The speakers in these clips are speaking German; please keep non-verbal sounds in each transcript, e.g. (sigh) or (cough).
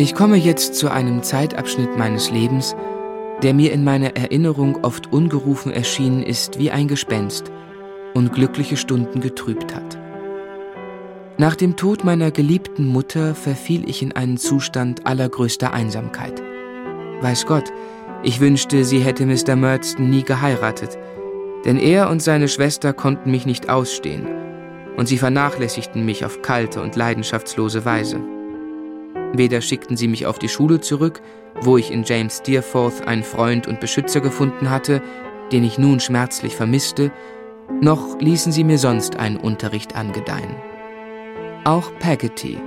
Ich komme jetzt zu einem Zeitabschnitt meines Lebens, der mir in meiner Erinnerung oft ungerufen erschienen ist wie ein Gespenst und glückliche Stunden getrübt hat. Nach dem Tod meiner geliebten Mutter verfiel ich in einen Zustand allergrößter Einsamkeit. Weiß Gott, ich wünschte, sie hätte Mr. Murdston nie geheiratet, denn er und seine Schwester konnten mich nicht ausstehen, und sie vernachlässigten mich auf kalte und leidenschaftslose Weise. Weder schickten sie mich auf die Schule zurück, wo ich in James Steerforth einen Freund und Beschützer gefunden hatte, den ich nun schmerzlich vermisste, noch ließen sie mir sonst einen Unterricht angedeihen. Auch Peggotty,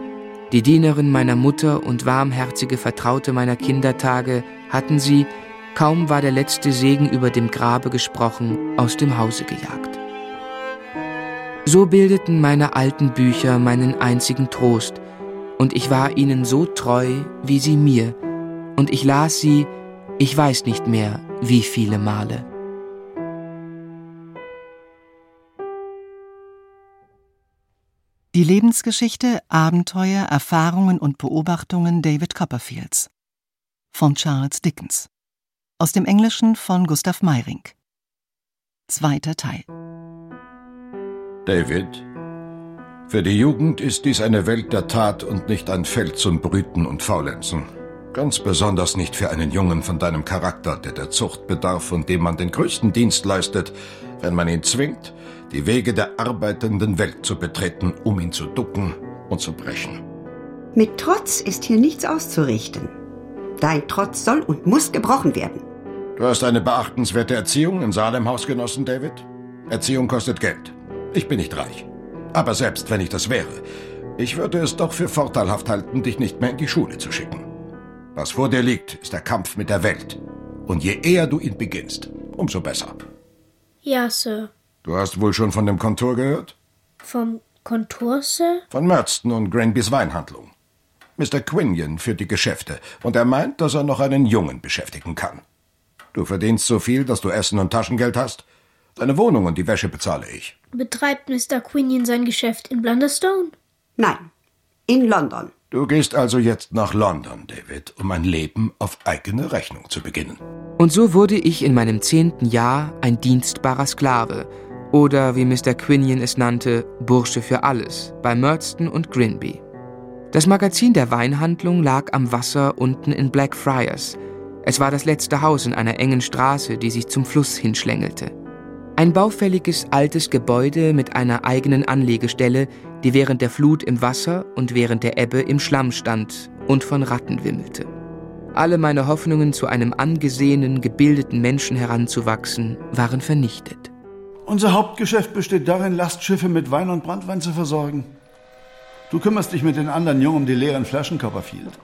die Dienerin meiner Mutter und warmherzige Vertraute meiner Kindertage, hatten sie, kaum war der letzte Segen über dem Grabe gesprochen, aus dem Hause gejagt. So bildeten meine alten Bücher meinen einzigen Trost, und ich war ihnen so treu wie sie mir, und ich las sie, ich weiß nicht mehr, wie viele Male. Die Lebensgeschichte, Abenteuer, Erfahrungen und Beobachtungen David Copperfields von Charles Dickens. Aus dem Englischen von Gustav Meyring. Zweiter Teil. David, für die Jugend ist dies eine Welt der Tat und nicht ein Feld zum Brüten und Faulenzen. Ganz besonders nicht für einen Jungen von deinem Charakter, der der Zucht bedarf und dem man den größten Dienst leistet, wenn man ihn zwingt, die Wege der arbeitenden Welt zu betreten, um ihn zu ducken und zu brechen. Mit Trotz ist hier nichts auszurichten. Dein Trotz soll und muss gebrochen werden. Du hast eine beachtenswerte Erziehung in Salemhaus genossen, David. Erziehung kostet Geld. Ich bin nicht reich. Aber selbst wenn ich das wäre, ich würde es doch für vorteilhaft halten, dich nicht mehr in die Schule zu schicken. Was vor dir liegt, ist der Kampf mit der Welt. Und je eher du ihn beginnst, umso besser. Ja, Sir. Du hast wohl schon von dem Kontor gehört? Vom Kontor, Sir? Von Murdston und Granbys Weinhandlung. Mr. Quinion führt die Geschäfte und er meint, dass er noch einen Jungen beschäftigen kann. Du verdienst so viel, dass du Essen und Taschengeld hast. Deine Wohnung und die Wäsche bezahle ich. Betreibt Mr. Quinion sein Geschäft in Blunderstone? Nein, in London. Du gehst also jetzt nach London, David, um ein Leben auf eigene Rechnung zu beginnen. Und so wurde ich in meinem zehnten Jahr ein dienstbarer Sklave, oder wie Mr. Quinion es nannte, Bursche für alles, bei Murdston und Grinby. Das Magazin der Weinhandlung lag am Wasser unten in Blackfriars. Es war das letzte Haus in einer engen Straße, die sich zum Fluss hinschlängelte. Ein baufälliges altes Gebäude mit einer eigenen Anlegestelle, die während der Flut im Wasser und während der Ebbe im Schlamm stand und von Ratten wimmelte. Alle meine Hoffnungen, zu einem angesehenen, gebildeten Menschen heranzuwachsen, waren vernichtet. Unser Hauptgeschäft besteht darin, Lastschiffe mit Wein und Brandwein zu versorgen. Du kümmerst dich mit den anderen Jungen um die leeren Flaschen, Copperfield.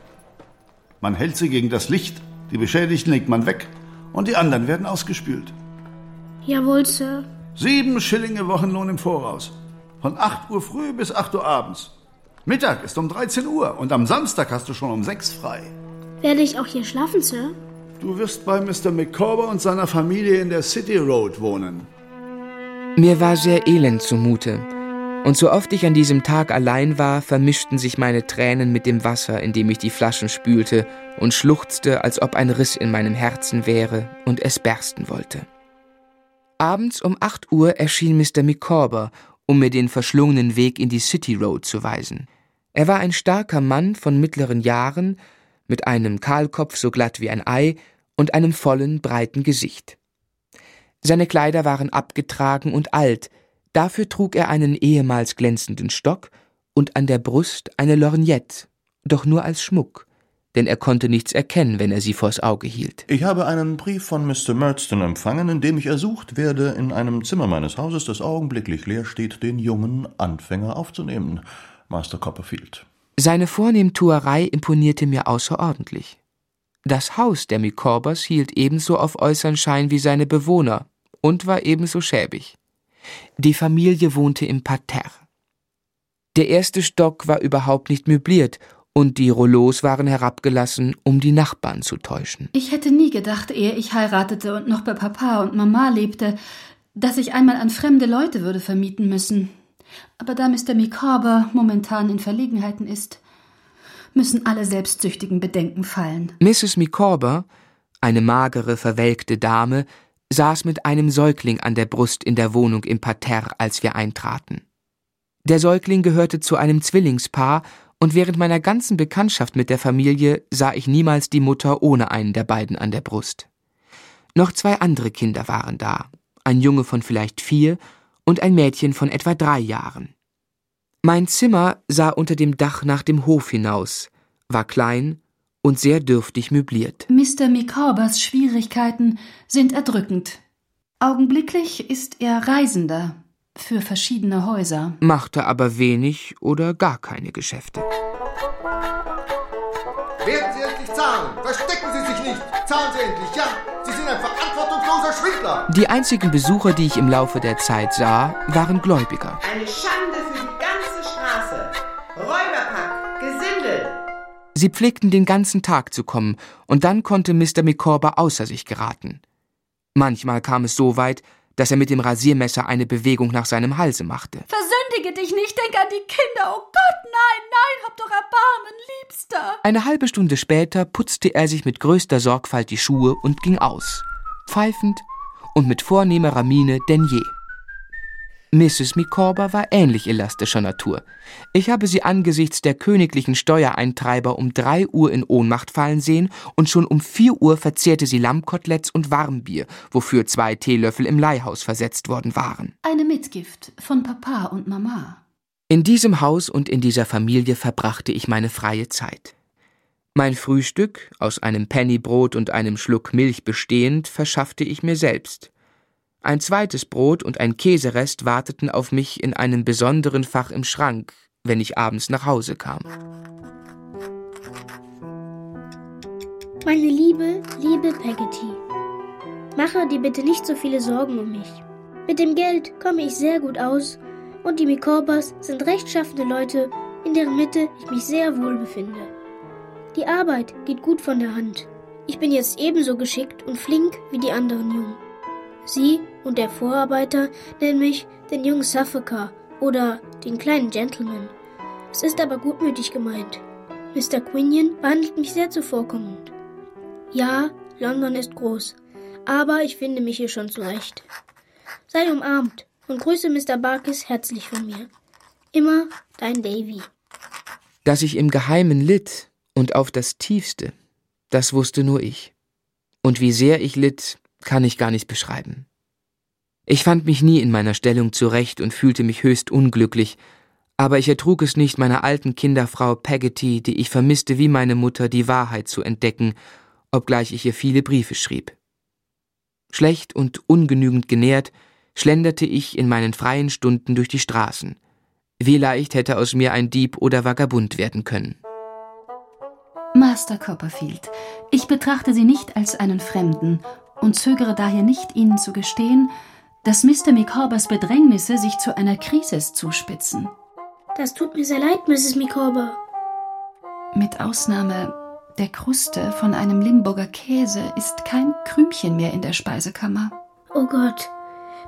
Man hält sie gegen das Licht, die Beschädigten legt man weg und die anderen werden ausgespült. Jawohl, Sir. Sieben Schillinge Wochenlohn im Voraus. Von 8 Uhr früh bis 8 Uhr abends. Mittag ist um 13 Uhr und am Samstag hast du schon um 6 frei. Werde ich auch hier schlafen, Sir? Du wirst bei Mr. Micawber und seiner Familie in der City Road wohnen. Mir war sehr elend zumute. Und so oft ich an diesem Tag allein war, vermischten sich meine Tränen mit dem Wasser, in dem ich die Flaschen spülte und schluchzte, als ob ein Riss in meinem Herzen wäre und es bersten wollte. Abends um 8 Uhr erschien Mr. Micawber, um mir den verschlungenen Weg in die City Road zu weisen. Er war ein starker Mann von mittleren Jahren, mit einem Kahlkopf so glatt wie ein Ei und einem vollen, breiten Gesicht. Seine Kleider waren abgetragen und alt, dafür trug er einen ehemals glänzenden Stock und an der Brust eine Lorgnette, doch nur als Schmuck denn er konnte nichts erkennen, wenn er sie vors Auge hielt. Ich habe einen Brief von Mr. Murdston empfangen, in dem ich ersucht werde, in einem Zimmer meines Hauses, das augenblicklich leer steht, den jungen Anfänger aufzunehmen, Master Copperfield. Seine Vornehmtuerei imponierte mir außerordentlich. Das Haus der Micawbers hielt ebenso auf äußeren Schein wie seine Bewohner und war ebenso schäbig. Die Familie wohnte im Parterre. Der erste Stock war überhaupt nicht möbliert und die Rouleaus waren herabgelassen, um die Nachbarn zu täuschen. Ich hätte nie gedacht, ehe ich heiratete und noch bei Papa und Mama lebte, dass ich einmal an fremde Leute würde vermieten müssen. Aber da Mr. Micawber momentan in Verlegenheiten ist, müssen alle selbstsüchtigen Bedenken fallen. Mrs. Micawber, eine magere, verwelkte Dame, saß mit einem Säugling an der Brust in der Wohnung im Parterre, als wir eintraten. Der Säugling gehörte zu einem Zwillingspaar, und während meiner ganzen Bekanntschaft mit der Familie sah ich niemals die Mutter ohne einen der beiden an der Brust. Noch zwei andere Kinder waren da, ein Junge von vielleicht vier und ein Mädchen von etwa drei Jahren. Mein Zimmer sah unter dem Dach nach dem Hof hinaus, war klein und sehr dürftig möbliert. Mr. Micawbers Schwierigkeiten sind erdrückend. Augenblicklich ist er Reisender für verschiedene Häuser. Machte aber wenig oder gar keine Geschäfte. Werden Sie endlich zahlen! Verstecken Sie sich nicht! Zahlen Sie endlich, ja! Sie sind ein verantwortungsloser Schwindler! Die einzigen Besucher, die ich im Laufe der Zeit sah, waren Gläubiger. Eine Schande für die ganze Straße! Räuberpack! Gesindel! Sie pflegten den ganzen Tag zu kommen, und dann konnte Mr. Micawber außer sich geraten. Manchmal kam es so weit, dass er mit dem Rasiermesser eine Bewegung nach seinem Halse machte. Versündige dich nicht, denk an die Kinder. Oh Gott, nein, nein, hab doch Erbarmen, Liebster. Eine halbe Stunde später putzte er sich mit größter Sorgfalt die Schuhe und ging aus, pfeifend und mit vornehmerer Miene denn je. Mrs. Micawber war ähnlich elastischer Natur. Ich habe sie angesichts der königlichen Steuereintreiber um drei Uhr in Ohnmacht fallen sehen und schon um vier Uhr verzehrte sie Lammkoteletts und Warmbier, wofür zwei Teelöffel im Leihhaus versetzt worden waren. Eine Mitgift von Papa und Mama. In diesem Haus und in dieser Familie verbrachte ich meine freie Zeit. Mein Frühstück, aus einem Pennybrot und einem Schluck Milch bestehend, verschaffte ich mir selbst. Ein zweites Brot und ein Käserest warteten auf mich in einem besonderen Fach im Schrank, wenn ich abends nach Hause kam. Meine liebe, liebe Peggotty, mache dir bitte nicht so viele Sorgen um mich. Mit dem Geld komme ich sehr gut aus und die Micawbers sind rechtschaffene Leute, in deren Mitte ich mich sehr wohl befinde. Die Arbeit geht gut von der Hand. Ich bin jetzt ebenso geschickt und flink wie die anderen Jungen. Sie und der Vorarbeiter nennen mich den jungen Suffolker oder den kleinen Gentleman. Es ist aber gutmütig gemeint. Mr. Quinion behandelt mich sehr zuvorkommend. Ja, London ist groß, aber ich finde mich hier schon zurecht. Sei umarmt und grüße Mr. Barkis herzlich von mir. Immer dein Davy. Dass ich im Geheimen litt und auf das Tiefste, das wusste nur ich. Und wie sehr ich litt, kann ich gar nicht beschreiben. Ich fand mich nie in meiner Stellung zurecht und fühlte mich höchst unglücklich, aber ich ertrug es nicht, meiner alten Kinderfrau Peggotty, die ich vermisste wie meine Mutter, die Wahrheit zu entdecken, obgleich ich ihr viele Briefe schrieb. Schlecht und ungenügend genährt, schlenderte ich in meinen freien Stunden durch die Straßen. Wie leicht hätte aus mir ein Dieb oder Vagabund werden können. Master Copperfield, ich betrachte Sie nicht als einen Fremden und zögere daher nicht, Ihnen zu gestehen, dass Mr. Micawbers Bedrängnisse sich zu einer Krise zuspitzen. Das tut mir sehr leid, Mrs. Micawber. Mit Ausnahme der Kruste von einem Limburger Käse ist kein Krümchen mehr in der Speisekammer. Oh Gott.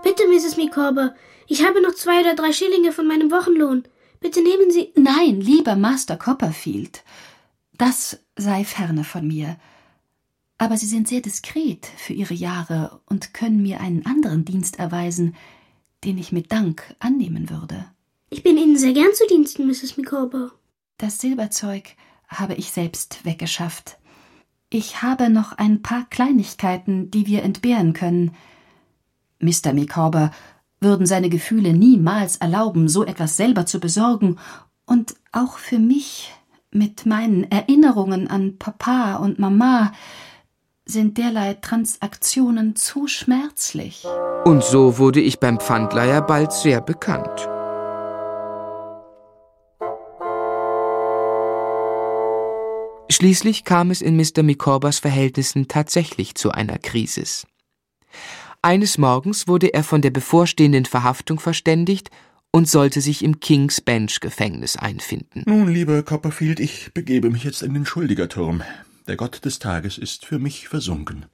Bitte, Mrs. Micawber, ich habe noch zwei oder drei Schillinge von meinem Wochenlohn. Bitte nehmen Sie. Nein, lieber Master Copperfield. Das sei ferne von mir. Aber Sie sind sehr diskret für Ihre Jahre und können mir einen anderen Dienst erweisen, den ich mit Dank annehmen würde. Ich bin Ihnen sehr gern zu Diensten, Mrs. Micawber. Das Silberzeug habe ich selbst weggeschafft. Ich habe noch ein paar Kleinigkeiten, die wir entbehren können. Mr. Micawber würden seine Gefühle niemals erlauben, so etwas selber zu besorgen, und auch für mich mit meinen Erinnerungen an Papa und Mama sind derlei Transaktionen zu schmerzlich. Und so wurde ich beim Pfandleiher bald sehr bekannt. Schließlich kam es in Mr. Micawbers Verhältnissen tatsächlich zu einer Krise. Eines Morgens wurde er von der bevorstehenden Verhaftung verständigt und sollte sich im King's Bench Gefängnis einfinden. Nun, lieber Copperfield, ich begebe mich jetzt in den Schuldigerturm. Der Gott des Tages ist für mich versunken.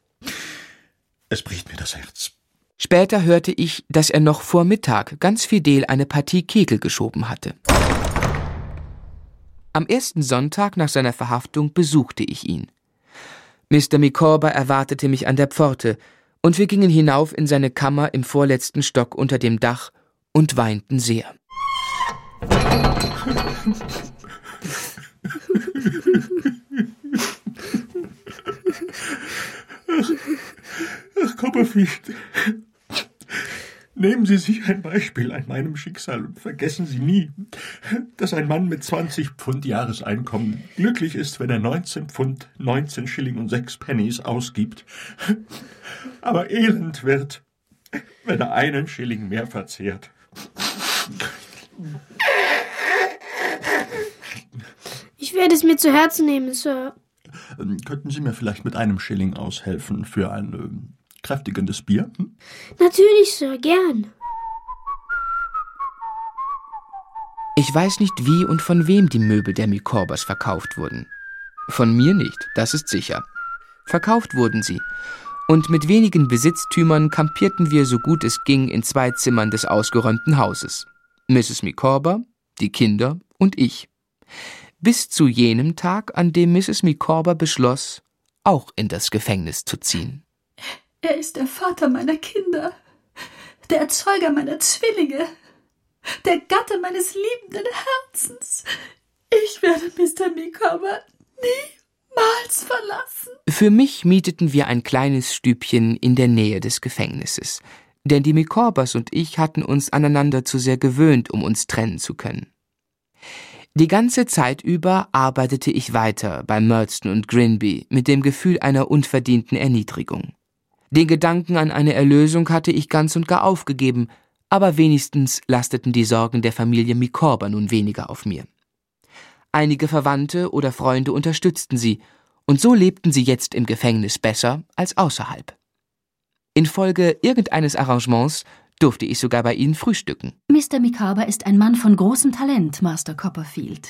Es bricht mir das Herz. Später hörte ich, dass er noch vor Mittag ganz fidel eine Partie Kegel geschoben hatte. Am ersten Sonntag nach seiner Verhaftung besuchte ich ihn. Mr. Micawber erwartete mich an der Pforte, und wir gingen hinauf in seine Kammer im vorletzten Stock unter dem Dach und weinten sehr. (laughs) Ach, Copperfield, Nehmen Sie sich ein Beispiel an meinem Schicksal und vergessen Sie nie, dass ein Mann mit 20 Pfund Jahreseinkommen glücklich ist, wenn er 19 Pfund, 19 Schilling und 6 Pennies ausgibt, aber elend wird, wenn er einen Schilling mehr verzehrt. Ich werde es mir zu Herzen nehmen, Sir. Könnten Sie mir vielleicht mit einem Schilling aushelfen für ein ähm, kräftigendes Bier? Hm? Natürlich, Sir, gern. Ich weiß nicht, wie und von wem die Möbel der Micawbers verkauft wurden. Von mir nicht, das ist sicher. Verkauft wurden sie. Und mit wenigen Besitztümern kampierten wir so gut es ging in zwei Zimmern des ausgeräumten Hauses. Mrs. Micawber, die Kinder und ich. Bis zu jenem Tag, an dem Mrs. Micawber beschloss, auch in das Gefängnis zu ziehen. Er ist der Vater meiner Kinder, der Erzeuger meiner Zwillinge, der Gatte meines liebenden Herzens. Ich werde Mr. Micawber niemals verlassen. Für mich mieteten wir ein kleines Stübchen in der Nähe des Gefängnisses, denn die Micawbers und ich hatten uns aneinander zu sehr gewöhnt, um uns trennen zu können. Die ganze Zeit über arbeitete ich weiter bei Murdston und Grinby mit dem Gefühl einer unverdienten Erniedrigung. Den Gedanken an eine Erlösung hatte ich ganz und gar aufgegeben, aber wenigstens lasteten die Sorgen der Familie Micawber nun weniger auf mir. Einige Verwandte oder Freunde unterstützten sie, und so lebten sie jetzt im Gefängnis besser als außerhalb. Infolge irgendeines Arrangements durfte ich sogar bei ihnen frühstücken. Mr. Micawber ist ein Mann von großem Talent, Master Copperfield.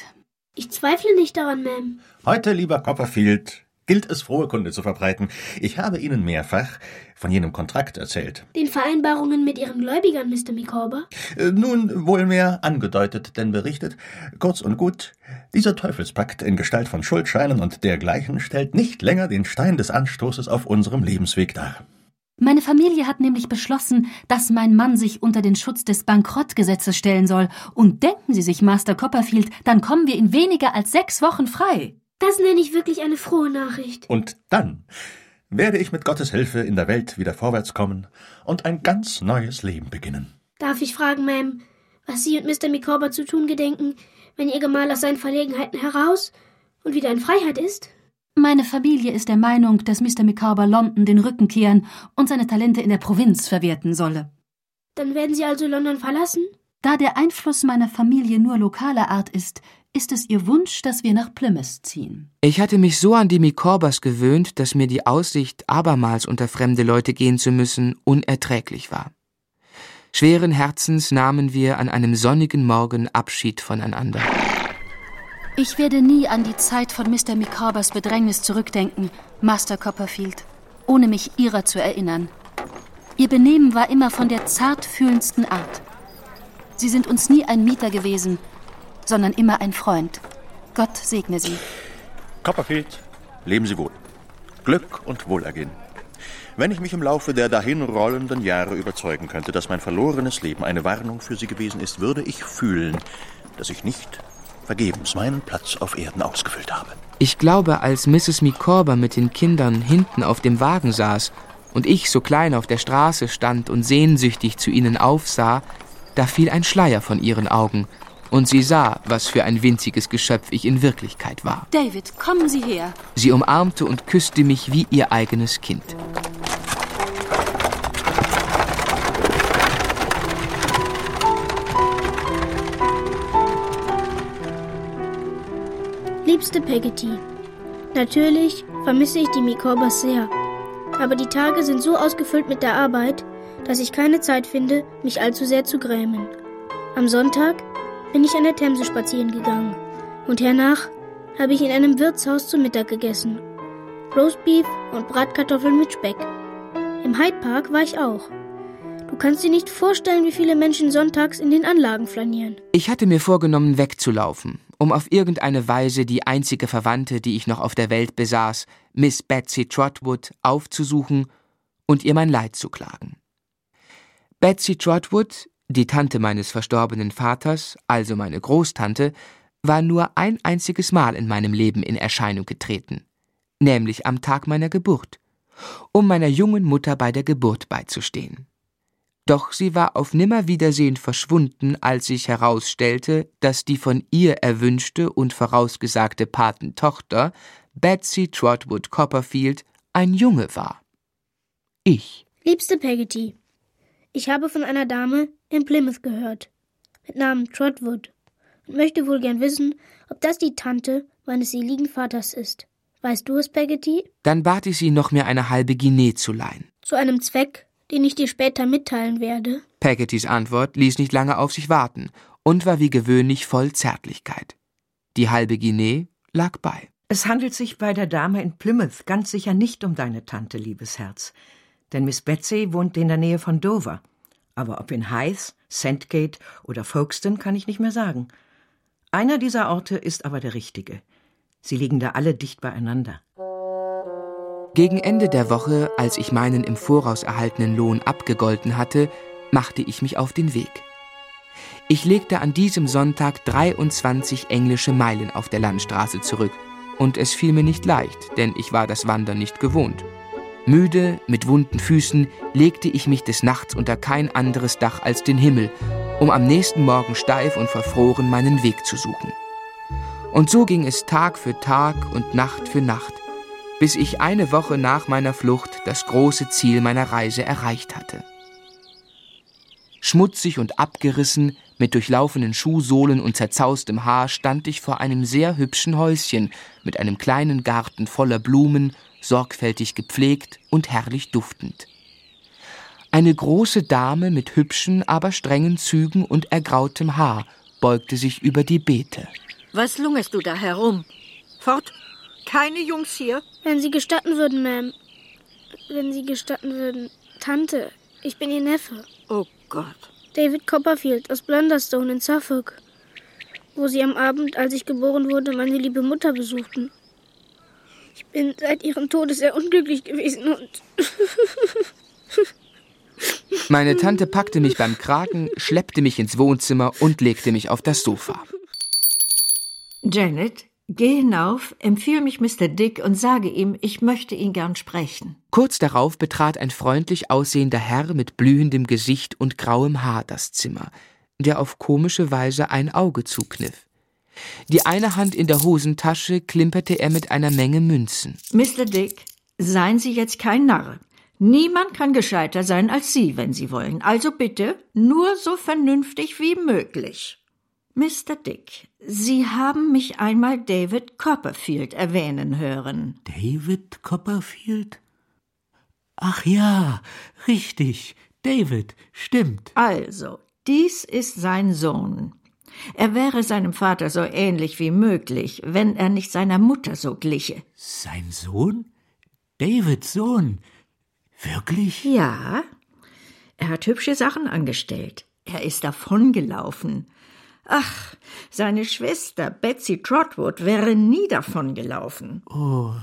Ich zweifle nicht daran, Ma'am. Heute, lieber Copperfield, gilt es, frohe Kunde zu verbreiten. Ich habe Ihnen mehrfach von jenem Kontrakt erzählt. Den Vereinbarungen mit Ihren Gläubigern, Mr. Micawber? Äh, nun, wohl mehr angedeutet denn berichtet. Kurz und gut, dieser Teufelspakt in Gestalt von Schuldscheinen und dergleichen stellt nicht länger den Stein des Anstoßes auf unserem Lebensweg dar. Meine Familie hat nämlich beschlossen, dass mein Mann sich unter den Schutz des Bankrottgesetzes stellen soll. Und denken Sie sich, Master Copperfield, dann kommen wir in weniger als sechs Wochen frei. Das nenne ich wirklich eine frohe Nachricht. Und dann werde ich mit Gottes Hilfe in der Welt wieder vorwärts kommen und ein ganz neues Leben beginnen. Darf ich fragen, Ma'am, was Sie und Mr. Micawber zu tun gedenken, wenn Ihr Gemahl aus seinen Verlegenheiten heraus und wieder in Freiheit ist? Meine Familie ist der Meinung, dass Mr. Micawber London den Rücken kehren und seine Talente in der Provinz verwerten solle. Dann werden Sie also London verlassen? Da der Einfluss meiner Familie nur lokaler Art ist, ist es ihr Wunsch, dass wir nach Plymouth ziehen. Ich hatte mich so an die Micawbers gewöhnt, dass mir die Aussicht, abermals unter fremde Leute gehen zu müssen, unerträglich war. Schweren Herzens nahmen wir an einem sonnigen Morgen Abschied voneinander. Ich werde nie an die Zeit von Mr. Micawbers Bedrängnis zurückdenken, Master Copperfield, ohne mich ihrer zu erinnern. Ihr Benehmen war immer von der zartfühlendsten Art. Sie sind uns nie ein Mieter gewesen, sondern immer ein Freund. Gott segne Sie. Copperfield, leben Sie wohl. Glück und Wohlergehen. Wenn ich mich im Laufe der dahinrollenden Jahre überzeugen könnte, dass mein verlorenes Leben eine Warnung für Sie gewesen ist, würde ich fühlen, dass ich nicht vergebens meinen Platz auf Erden ausgefüllt habe. Ich glaube, als Mrs. Micawber mit den Kindern hinten auf dem Wagen saß und ich so klein auf der Straße stand und sehnsüchtig zu ihnen aufsah, da fiel ein Schleier von ihren Augen und sie sah, was für ein winziges Geschöpf ich in Wirklichkeit war. David, kommen Sie her. Sie umarmte und küsste mich wie ihr eigenes Kind. Liebste Peggotty, natürlich vermisse ich die Micawbers sehr. Aber die Tage sind so ausgefüllt mit der Arbeit, dass ich keine Zeit finde, mich allzu sehr zu grämen. Am Sonntag bin ich an der Themse spazieren gegangen und hernach habe ich in einem Wirtshaus zu Mittag gegessen. Roastbeef und Bratkartoffeln mit Speck. Im Hyde Park war ich auch. Du kannst dir nicht vorstellen, wie viele Menschen sonntags in den Anlagen flanieren. Ich hatte mir vorgenommen, wegzulaufen, um auf irgendeine Weise die einzige Verwandte, die ich noch auf der Welt besaß, Miss Betsy Trotwood, aufzusuchen und ihr mein Leid zu klagen. Betsy Trotwood, die Tante meines verstorbenen Vaters, also meine Großtante, war nur ein einziges Mal in meinem Leben in Erscheinung getreten, nämlich am Tag meiner Geburt, um meiner jungen Mutter bei der Geburt beizustehen. Doch sie war auf Nimmerwiedersehen verschwunden, als sich herausstellte, dass die von ihr erwünschte und vorausgesagte Patentochter, Betsy Trotwood Copperfield, ein Junge war. Ich. Liebste Peggotty, ich habe von einer Dame in Plymouth gehört, mit Namen Trotwood, und möchte wohl gern wissen, ob das die Tante meines seligen Vaters ist. Weißt du es, Peggotty? Dann bat ich sie, noch mir eine halbe Guinee zu leihen. Zu einem Zweck, den ich dir später mitteilen werde. Peggottys Antwort ließ nicht lange auf sich warten und war wie gewöhnlich voll Zärtlichkeit. Die halbe Guinee lag bei. Es handelt sich bei der Dame in Plymouth ganz sicher nicht um deine Tante, liebes Herz. Denn Miss Betsy wohnt in der Nähe von Dover. Aber ob in Hythe, Sandgate oder Folkestone kann ich nicht mehr sagen. Einer dieser Orte ist aber der richtige. Sie liegen da alle dicht beieinander. Gegen Ende der Woche, als ich meinen im Voraus erhaltenen Lohn abgegolten hatte, machte ich mich auf den Weg. Ich legte an diesem Sonntag 23 englische Meilen auf der Landstraße zurück, und es fiel mir nicht leicht, denn ich war das Wandern nicht gewohnt. Müde, mit wunden Füßen, legte ich mich des Nachts unter kein anderes Dach als den Himmel, um am nächsten Morgen steif und verfroren meinen Weg zu suchen. Und so ging es Tag für Tag und Nacht für Nacht, bis ich eine Woche nach meiner Flucht das große Ziel meiner Reise erreicht hatte. Schmutzig und abgerissen, mit durchlaufenen Schuhsohlen und zerzaustem Haar stand ich vor einem sehr hübschen Häuschen mit einem kleinen Garten voller Blumen, sorgfältig gepflegt und herrlich duftend. Eine große Dame mit hübschen, aber strengen Zügen und ergrautem Haar beugte sich über die Beete. Was lungerst du da herum? Fort! Keine Jungs hier? Wenn Sie gestatten würden, Ma'am. Wenn Sie gestatten würden. Tante, ich bin Ihr Neffe. Oh Gott. David Copperfield aus Blunderstone in Suffolk. Wo Sie am Abend, als ich geboren wurde, meine liebe Mutter besuchten. Ich bin seit ihrem Tode sehr unglücklich gewesen und. (laughs) Meine Tante packte mich beim Kragen, schleppte mich ins Wohnzimmer und legte mich auf das Sofa. Janet, geh hinauf, empfiehl mich Mr. Dick und sage ihm, ich möchte ihn gern sprechen. Kurz darauf betrat ein freundlich aussehender Herr mit blühendem Gesicht und grauem Haar das Zimmer, der auf komische Weise ein Auge zukniff. Die eine Hand in der Hosentasche klimperte er mit einer Menge Münzen. Mr. Dick, seien Sie jetzt kein Narr. Niemand kann gescheiter sein als Sie, wenn Sie wollen. Also bitte nur so vernünftig wie möglich. Mr. Dick, Sie haben mich einmal David Copperfield erwähnen hören. David Copperfield? Ach ja, richtig. David, stimmt. Also, dies ist sein Sohn. Er wäre seinem Vater so ähnlich wie möglich, wenn er nicht seiner Mutter so gliche. Sein Sohn? Davids Sohn? Wirklich? Ja. Er hat hübsche Sachen angestellt. Er ist davongelaufen. Ach, seine Schwester Betsy Trotwood wäre nie davongelaufen. Oh,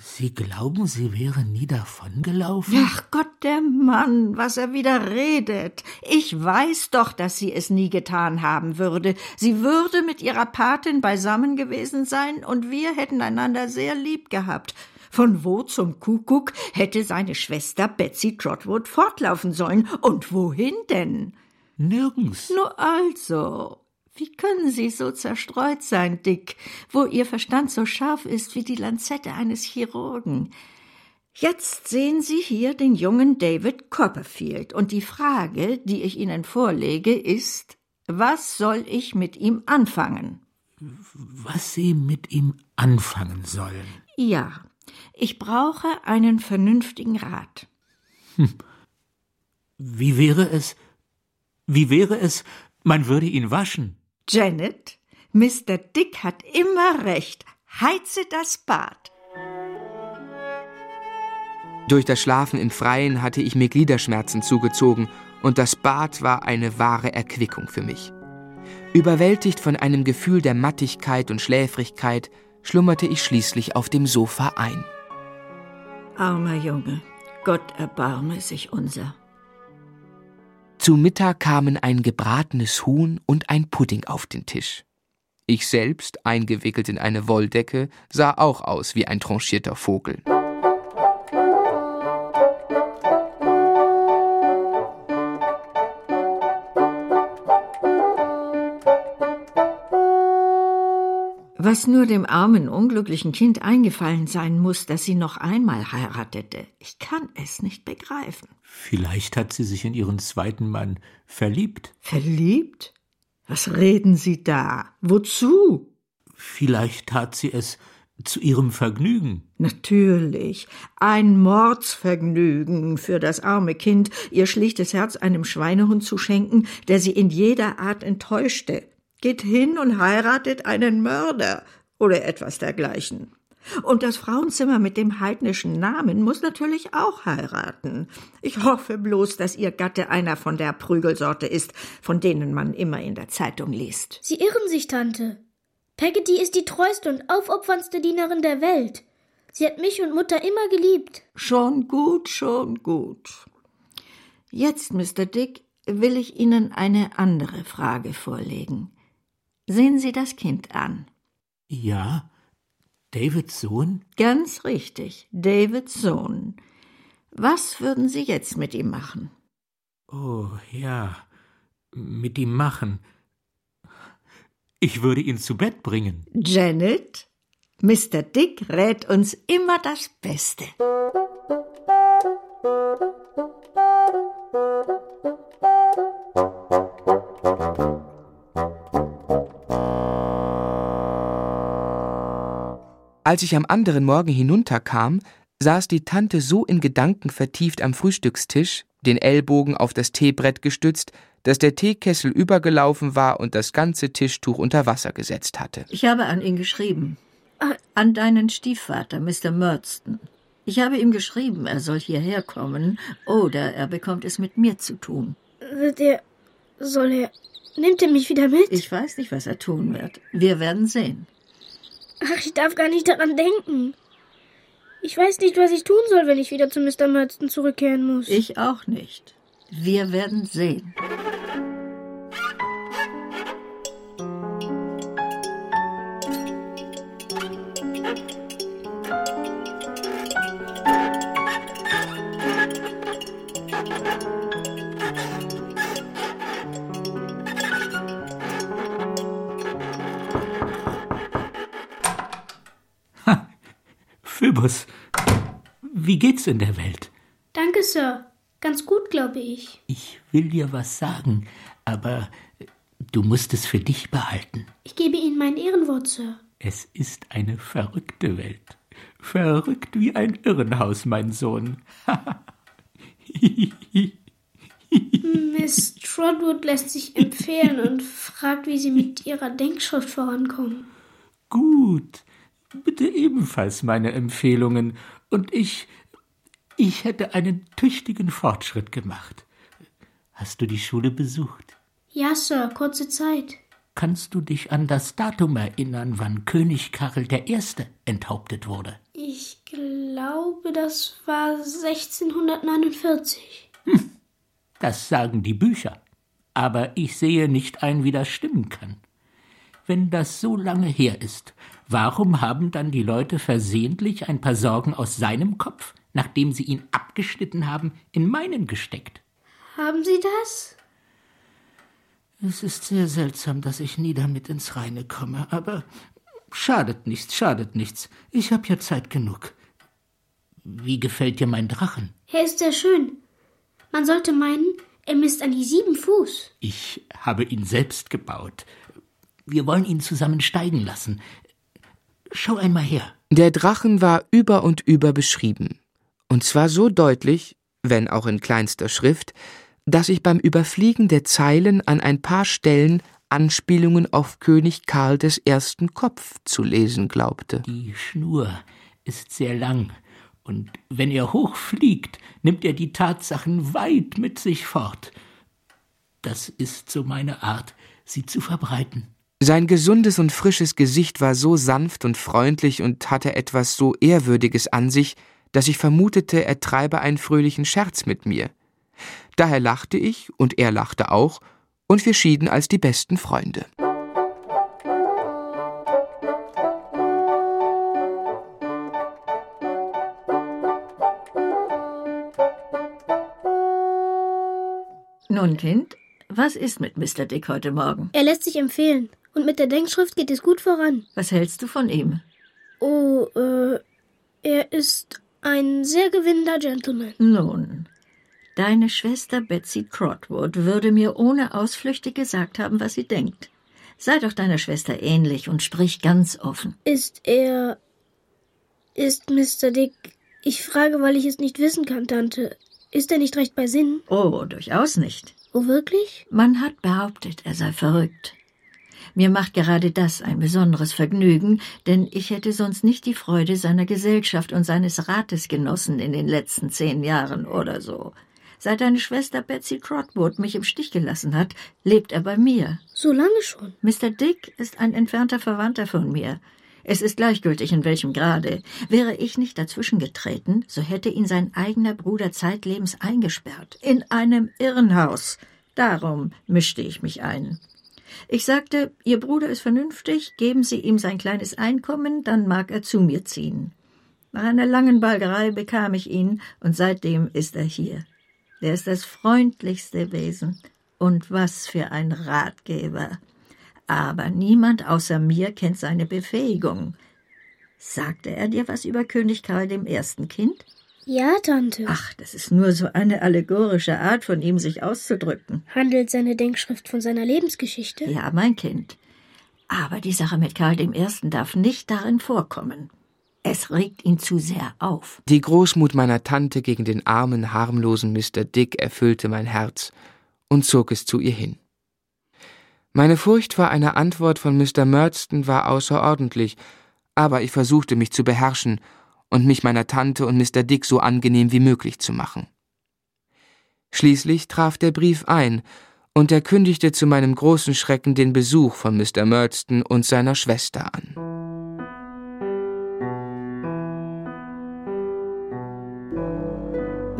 Sie glauben, sie wäre nie davongelaufen? Ach Gott, der Mann, was er wieder redet. Ich weiß doch, dass sie es nie getan haben würde. Sie würde mit ihrer Patin beisammen gewesen sein und wir hätten einander sehr lieb gehabt. Von wo zum Kuckuck hätte seine Schwester Betsy Trotwood fortlaufen sollen? Und wohin denn? Nirgends. Nur also. Wie können Sie so zerstreut sein, Dick, wo Ihr Verstand so scharf ist wie die Lanzette eines Chirurgen? Jetzt sehen Sie hier den jungen David Copperfield, und die Frage, die ich Ihnen vorlege, ist, was soll ich mit ihm anfangen? Was Sie mit ihm anfangen sollen? Ja, ich brauche einen vernünftigen Rat. Hm. Wie wäre es, wie wäre es, man würde ihn waschen? Janet, Mr. Dick hat immer recht. Heize das Bad. Durch das Schlafen im Freien hatte ich mir Gliederschmerzen zugezogen, und das Bad war eine wahre Erquickung für mich. Überwältigt von einem Gefühl der Mattigkeit und Schläfrigkeit, schlummerte ich schließlich auf dem Sofa ein. Armer Junge, Gott erbarme sich unser. Zu Mittag kamen ein gebratenes Huhn und ein Pudding auf den Tisch. Ich selbst, eingewickelt in eine Wolldecke, sah auch aus wie ein tranchierter Vogel. Was nur dem armen, unglücklichen Kind eingefallen sein muss, dass sie noch einmal heiratete. Ich kann es nicht begreifen. Vielleicht hat sie sich in ihren zweiten Mann verliebt. Verliebt? Was reden Sie da? Wozu? Vielleicht tat sie es zu ihrem Vergnügen. Natürlich. Ein Mordsvergnügen für das arme Kind, ihr schlichtes Herz einem Schweinehund zu schenken, der sie in jeder Art enttäuschte. Geht hin und heiratet einen Mörder oder etwas dergleichen. Und das Frauenzimmer mit dem heidnischen Namen muss natürlich auch heiraten. Ich hoffe bloß, dass ihr Gatte einer von der Prügelsorte ist, von denen man immer in der Zeitung liest. Sie irren sich, Tante. Peggotty ist die treueste und aufopferndste Dienerin der Welt. Sie hat mich und Mutter immer geliebt. Schon gut, schon gut. Jetzt, Mr. Dick, will ich Ihnen eine andere Frage vorlegen. Sehen Sie das Kind an. Ja, Davids Sohn? Ganz richtig, Davids Sohn. Was würden Sie jetzt mit ihm machen? Oh, ja, mit ihm machen. Ich würde ihn zu Bett bringen. Janet, Mr. Dick rät uns immer das Beste. Als ich am anderen Morgen hinunterkam, saß die Tante so in Gedanken vertieft am Frühstückstisch, den Ellbogen auf das Teebrett gestützt, dass der Teekessel übergelaufen war und das ganze Tischtuch unter Wasser gesetzt hatte. Ich habe an ihn geschrieben. An deinen Stiefvater, Mr. Murdston. Ich habe ihm geschrieben, er soll hierher kommen oder er bekommt es mit mir zu tun. Wird er. Soll er. Nimmt er mich wieder mit? Ich weiß nicht, was er tun wird. Wir werden sehen. Ach, ich darf gar nicht daran denken. Ich weiß nicht, was ich tun soll, wenn ich wieder zu Mr. Murdston zurückkehren muss. Ich auch nicht. Wir werden sehen. Phoebus, wie geht's in der Welt? Danke, Sir. Ganz gut, glaube ich. Ich will dir was sagen, aber du musst es für dich behalten. Ich gebe Ihnen mein Ehrenwort, Sir. Es ist eine verrückte Welt. Verrückt wie ein Irrenhaus, mein Sohn. (laughs) Miss Trotwood lässt sich empfehlen und fragt, wie Sie mit Ihrer Denkschrift vorankommen. Gut. Bitte ebenfalls meine Empfehlungen. Und ich. Ich hätte einen tüchtigen Fortschritt gemacht. Hast du die Schule besucht? Ja, Sir, kurze Zeit. Kannst du dich an das Datum erinnern, wann König Karl I. enthauptet wurde? Ich glaube, das war 1649. Hm, das sagen die Bücher. Aber ich sehe nicht ein, wie das stimmen kann. Wenn das so lange her ist, warum haben dann die Leute versehentlich ein paar Sorgen aus seinem Kopf, nachdem sie ihn abgeschnitten haben, in meinen gesteckt? Haben Sie das? Es ist sehr seltsam, dass ich nie damit ins Reine komme, aber schadet nichts, schadet nichts. Ich habe ja Zeit genug. Wie gefällt dir mein Drachen? Er ist sehr schön. Man sollte meinen, er misst an die sieben Fuß. Ich habe ihn selbst gebaut. Wir wollen ihn zusammen steigen lassen. Schau einmal her. Der Drachen war über und über beschrieben. Und zwar so deutlich, wenn auch in kleinster Schrift, dass ich beim Überfliegen der Zeilen an ein paar Stellen Anspielungen auf König Karl I. Kopf zu lesen glaubte. Die Schnur ist sehr lang Und wenn er hochfliegt, nimmt er die Tatsachen weit mit sich fort. Das ist so meine Art, sie zu verbreiten. Sein gesundes und frisches Gesicht war so sanft und freundlich und hatte etwas so Ehrwürdiges an sich, dass ich vermutete, er treibe einen fröhlichen Scherz mit mir. Daher lachte ich, und er lachte auch, und wir schieden als die besten Freunde. Nun, Kind, was ist mit Mr. Dick heute Morgen? Er lässt sich empfehlen. Und mit der Denkschrift geht es gut voran. Was hältst du von ihm? Oh, äh, er ist ein sehr gewinnender Gentleman. Nun, deine Schwester Betsy Trotwood würde mir ohne Ausflüchte gesagt haben, was sie denkt. Sei doch deiner Schwester ähnlich und sprich ganz offen. Ist er. Ist Mr. Dick. Ich frage, weil ich es nicht wissen kann, Tante. Ist er nicht recht bei Sinn? Oh, durchaus nicht. Oh, wirklich? Man hat behauptet, er sei verrückt. Mir macht gerade das ein besonderes Vergnügen, denn ich hätte sonst nicht die Freude seiner Gesellschaft und seines Rates genossen in den letzten zehn Jahren oder so. Seit deine Schwester Betsy Trotwood mich im Stich gelassen hat, lebt er bei mir. So lange schon? Mr. Dick ist ein entfernter Verwandter von mir. Es ist gleichgültig, in welchem Grade. Wäre ich nicht dazwischen getreten, so hätte ihn sein eigener Bruder zeitlebens eingesperrt. In einem Irrenhaus. Darum mischte ich mich ein. Ich sagte, Ihr Bruder ist vernünftig, geben Sie ihm sein kleines Einkommen, dann mag er zu mir ziehen. Nach einer langen Balgerei bekam ich ihn, und seitdem ist er hier. Er ist das freundlichste Wesen. Und was für ein Ratgeber. Aber niemand außer mir kennt seine Befähigung. Sagte er dir was über König Karl dem ersten Kind? Ja, Tante. Ach, das ist nur so eine allegorische Art von ihm, sich auszudrücken. Handelt seine Denkschrift von seiner Lebensgeschichte? Ja, mein Kind. Aber die Sache mit Karl dem Ersten darf nicht darin vorkommen. Es regt ihn zu sehr auf. Die Großmut meiner Tante gegen den armen, harmlosen Mr. Dick erfüllte mein Herz und zog es zu ihr hin. Meine Furcht vor einer Antwort von Mr. Murdston war außerordentlich, aber ich versuchte mich zu beherrschen und mich meiner Tante und Mr. Dick so angenehm wie möglich zu machen. Schließlich traf der Brief ein, und er kündigte zu meinem großen Schrecken den Besuch von Mr. Murdston und seiner Schwester an.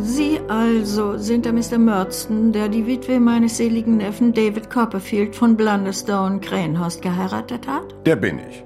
Sie also sind der Mr. Murdston, der die Witwe meines seligen Neffen David Copperfield von Blunderstone Krähenhorst geheiratet hat? Der bin ich.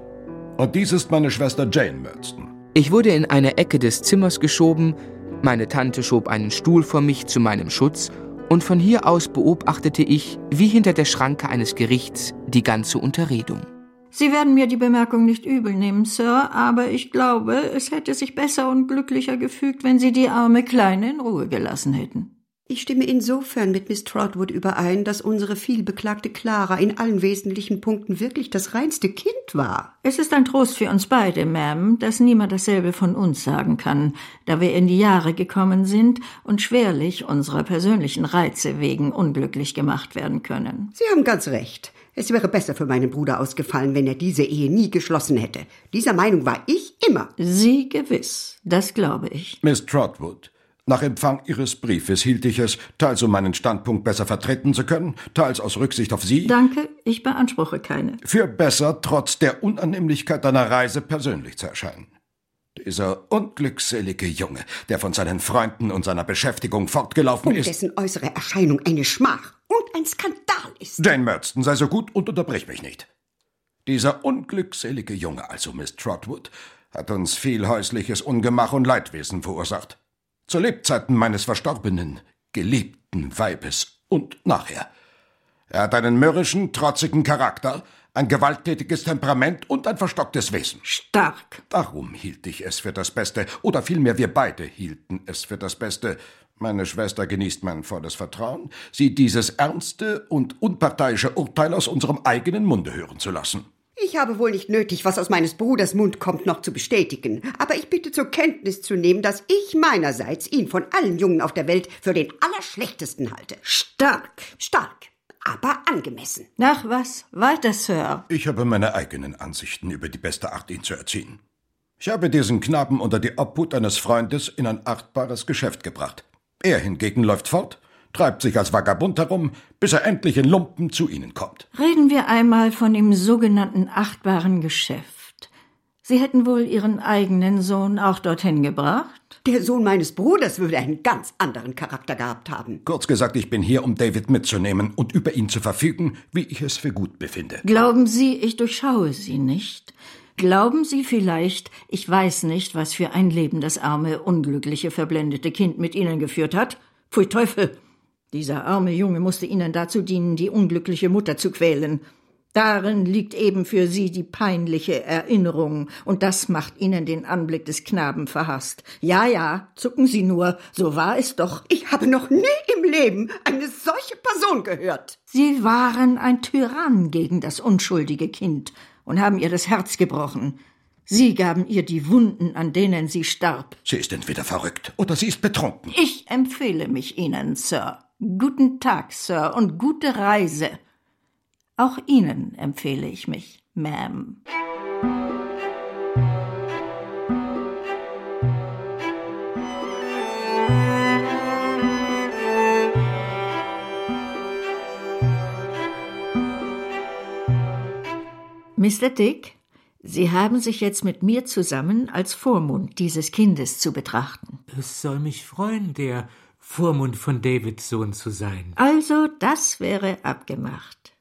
Und dies ist meine Schwester Jane Murdston. Ich wurde in eine Ecke des Zimmers geschoben, meine Tante schob einen Stuhl vor mich zu meinem Schutz, und von hier aus beobachtete ich, wie hinter der Schranke eines Gerichts, die ganze Unterredung. Sie werden mir die Bemerkung nicht übel nehmen, Sir, aber ich glaube, es hätte sich besser und glücklicher gefügt, wenn Sie die arme Kleine in Ruhe gelassen hätten. Ich stimme insofern mit Miss Trotwood überein, dass unsere vielbeklagte Clara in allen wesentlichen Punkten wirklich das reinste Kind war. Es ist ein Trost für uns beide, Ma'am, dass niemand dasselbe von uns sagen kann, da wir in die Jahre gekommen sind und schwerlich unserer persönlichen Reize wegen unglücklich gemacht werden können. Sie haben ganz recht. Es wäre besser für meinen Bruder ausgefallen, wenn er diese Ehe nie geschlossen hätte. Dieser Meinung war ich immer. Sie gewiss, das glaube ich. Miss Trotwood, nach Empfang Ihres Briefes hielt ich es, teils um meinen Standpunkt besser vertreten zu können, teils aus Rücksicht auf Sie. Danke, ich beanspruche keine. Für besser, trotz der Unannehmlichkeit deiner Reise persönlich zu erscheinen. Dieser unglückselige Junge, der von seinen Freunden und seiner Beschäftigung fortgelaufen und ist. dessen äußere Erscheinung eine Schmach und ein Skandal ist. Jane Murdston, sei so gut und unterbrich mich nicht. Dieser unglückselige Junge, also Miss Trotwood, hat uns viel häusliches Ungemach und Leidwesen verursacht. Zu Lebzeiten meines verstorbenen, geliebten Weibes und nachher. Er hat einen mürrischen, trotzigen Charakter, ein gewalttätiges Temperament und ein verstocktes Wesen. Stark. Darum hielt ich es für das Beste, oder vielmehr wir beide hielten es für das Beste. Meine Schwester genießt mein volles Vertrauen, sie dieses ernste und unparteiische Urteil aus unserem eigenen Munde hören zu lassen. Ich habe wohl nicht nötig, was aus meines Bruders Mund kommt, noch zu bestätigen. Aber ich bitte zur Kenntnis zu nehmen, dass ich meinerseits ihn von allen Jungen auf der Welt für den Allerschlechtesten halte. Stark. Stark. Aber angemessen. Nach was? Weiter, Sir. Ich habe meine eigenen Ansichten über die beste Art, ihn zu erziehen. Ich habe diesen Knaben unter die Obhut eines Freundes in ein achtbares Geschäft gebracht. Er hingegen läuft fort, treibt sich als Vagabund herum, bis er endlich in Lumpen zu Ihnen kommt. Reden wir einmal von dem sogenannten achtbaren Geschäft. Sie hätten wohl Ihren eigenen Sohn auch dorthin gebracht? Der Sohn meines Bruders würde einen ganz anderen Charakter gehabt haben. Kurz gesagt, ich bin hier, um David mitzunehmen und über ihn zu verfügen, wie ich es für gut befinde. Glauben Sie, ich durchschaue Sie nicht? Glauben Sie vielleicht, ich weiß nicht, was für ein Leben das arme, unglückliche, verblendete Kind mit Ihnen geführt hat? Pfui Teufel! Dieser arme Junge musste Ihnen dazu dienen, die unglückliche Mutter zu quälen. Darin liegt eben für Sie die peinliche Erinnerung, und das macht Ihnen den Anblick des Knaben verhasst. Ja, ja, zucken Sie nur, so war es doch. Ich habe noch nie im Leben eine solche Person gehört. Sie waren ein Tyrann gegen das unschuldige Kind und haben ihr das Herz gebrochen. Sie gaben ihr die Wunden, an denen sie starb. Sie ist entweder verrückt oder sie ist betrunken. Ich empfehle mich Ihnen, Sir. Guten Tag, Sir, und gute Reise. Auch Ihnen empfehle ich mich, Ma'am. Mr. Dick, Sie haben sich jetzt mit mir zusammen als Vormund dieses Kindes zu betrachten. Es soll mich freuen, der Vormund von Davids Sohn zu sein. Also, das wäre abgemacht.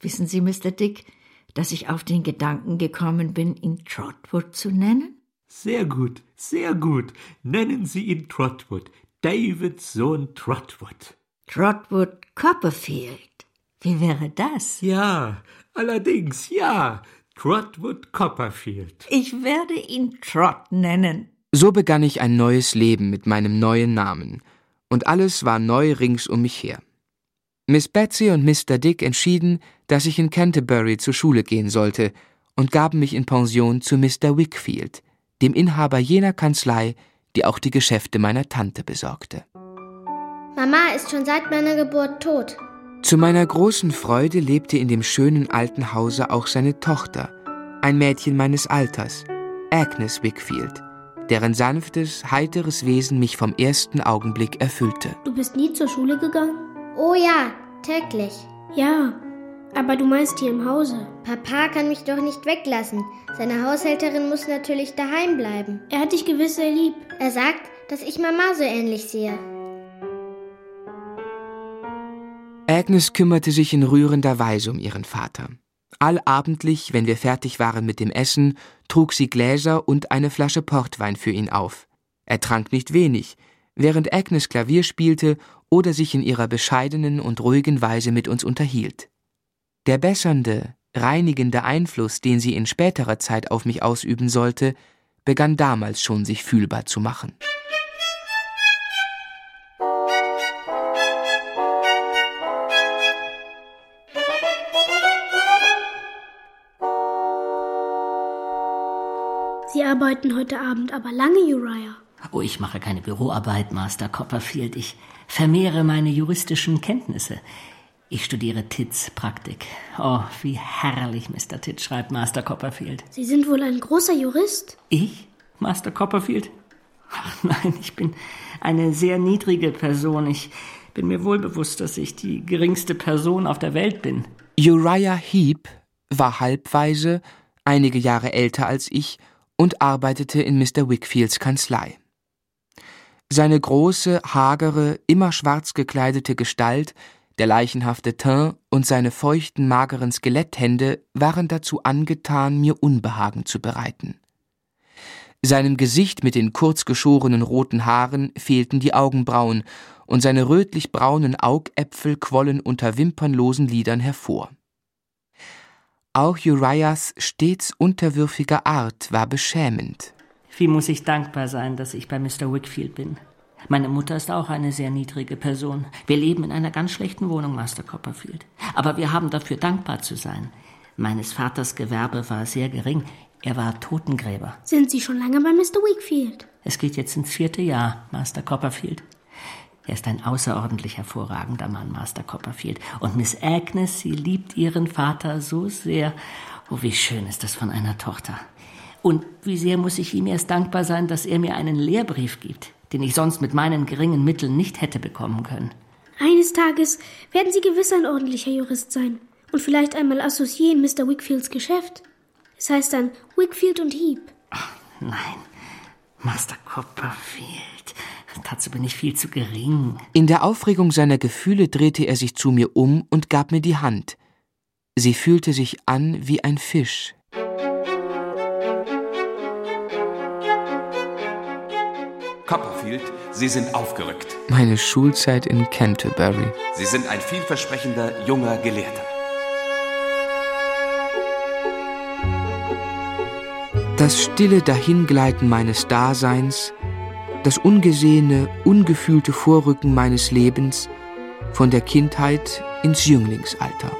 Wissen Sie, Mr. Dick, dass ich auf den Gedanken gekommen bin, ihn Trotwood zu nennen? Sehr gut, sehr gut. Nennen Sie ihn Trotwood. Davids Sohn Trotwood. Trotwood Copperfield. Wie wäre das? Ja, allerdings, ja. Trotwood Copperfield. Ich werde ihn Trot nennen. So begann ich ein neues Leben mit meinem neuen Namen, und alles war neu rings um mich her. Miss Betsy und Mr. Dick entschieden, dass ich in Canterbury zur Schule gehen sollte, und gaben mich in Pension zu Mr. Wickfield, dem Inhaber jener Kanzlei, die auch die Geschäfte meiner Tante besorgte. Mama ist schon seit meiner Geburt tot. Zu meiner großen Freude lebte in dem schönen alten Hause auch seine Tochter, ein Mädchen meines Alters, Agnes Wickfield, deren sanftes, heiteres Wesen mich vom ersten Augenblick erfüllte. Du bist nie zur Schule gegangen? Oh ja, täglich. Ja, aber du meinst hier im Hause. Papa kann mich doch nicht weglassen. Seine Haushälterin muss natürlich daheim bleiben. Er hat dich gewiss sehr lieb. Er sagt, dass ich Mama so ähnlich sehe. Agnes kümmerte sich in rührender Weise um ihren Vater. Allabendlich, wenn wir fertig waren mit dem Essen, trug sie Gläser und eine Flasche Portwein für ihn auf. Er trank nicht wenig, während Agnes Klavier spielte oder sich in ihrer bescheidenen und ruhigen Weise mit uns unterhielt. Der bessernde, reinigende Einfluss, den sie in späterer Zeit auf mich ausüben sollte, begann damals schon sich fühlbar zu machen. Arbeiten heute Abend aber lange, Uriah. Oh, ich mache keine Büroarbeit, Master Copperfield. Ich vermehre meine juristischen Kenntnisse. Ich studiere Tits Praktik. Oh, wie herrlich Mr. Tits schreibt, Master Copperfield. Sie sind wohl ein großer Jurist? Ich, Master Copperfield? Ach nein, ich bin eine sehr niedrige Person. Ich bin mir wohl bewusst, dass ich die geringste Person auf der Welt bin. Uriah Heep war halbweise, einige Jahre älter als ich und arbeitete in Mr. Wickfields Kanzlei. Seine große, hagere, immer schwarz gekleidete Gestalt, der leichenhafte Teint und seine feuchten, mageren Skeletthände waren dazu angetan, mir Unbehagen zu bereiten. Seinem Gesicht mit den kurz geschorenen roten Haaren fehlten die Augenbrauen, und seine rötlich-braunen Augäpfel quollen unter wimpernlosen Lidern hervor. Auch Uriahs stets unterwürfiger Art war beschämend. Wie muss ich dankbar sein, dass ich bei Mr. Wickfield bin. Meine Mutter ist auch eine sehr niedrige Person. Wir leben in einer ganz schlechten Wohnung, Master Copperfield. Aber wir haben dafür dankbar zu sein. Meines Vaters Gewerbe war sehr gering. Er war Totengräber. Sind Sie schon lange bei Mr. Wickfield? Es geht jetzt ins vierte Jahr, Master Copperfield. Er ist ein außerordentlich hervorragender Mann, Master Copperfield. Und Miss Agnes, sie liebt ihren Vater so sehr. Oh, wie schön ist das von einer Tochter. Und wie sehr muss ich ihm erst dankbar sein, dass er mir einen Lehrbrief gibt, den ich sonst mit meinen geringen Mitteln nicht hätte bekommen können. Eines Tages werden Sie gewiss ein ordentlicher Jurist sein und vielleicht einmal Associé in Mr. Wickfields Geschäft. Es heißt dann Wickfield und Heap. Ach, nein, Master Copperfield. Dazu bin ich viel zu gering. In der Aufregung seiner Gefühle drehte er sich zu mir um und gab mir die Hand. Sie fühlte sich an wie ein Fisch. Copperfield, Sie sind aufgerückt. Meine Schulzeit in Canterbury. Sie sind ein vielversprechender junger Gelehrter. Das stille Dahingleiten meines Daseins, das ungesehene, ungefühlte Vorrücken meines Lebens von der Kindheit ins Jünglingsalter.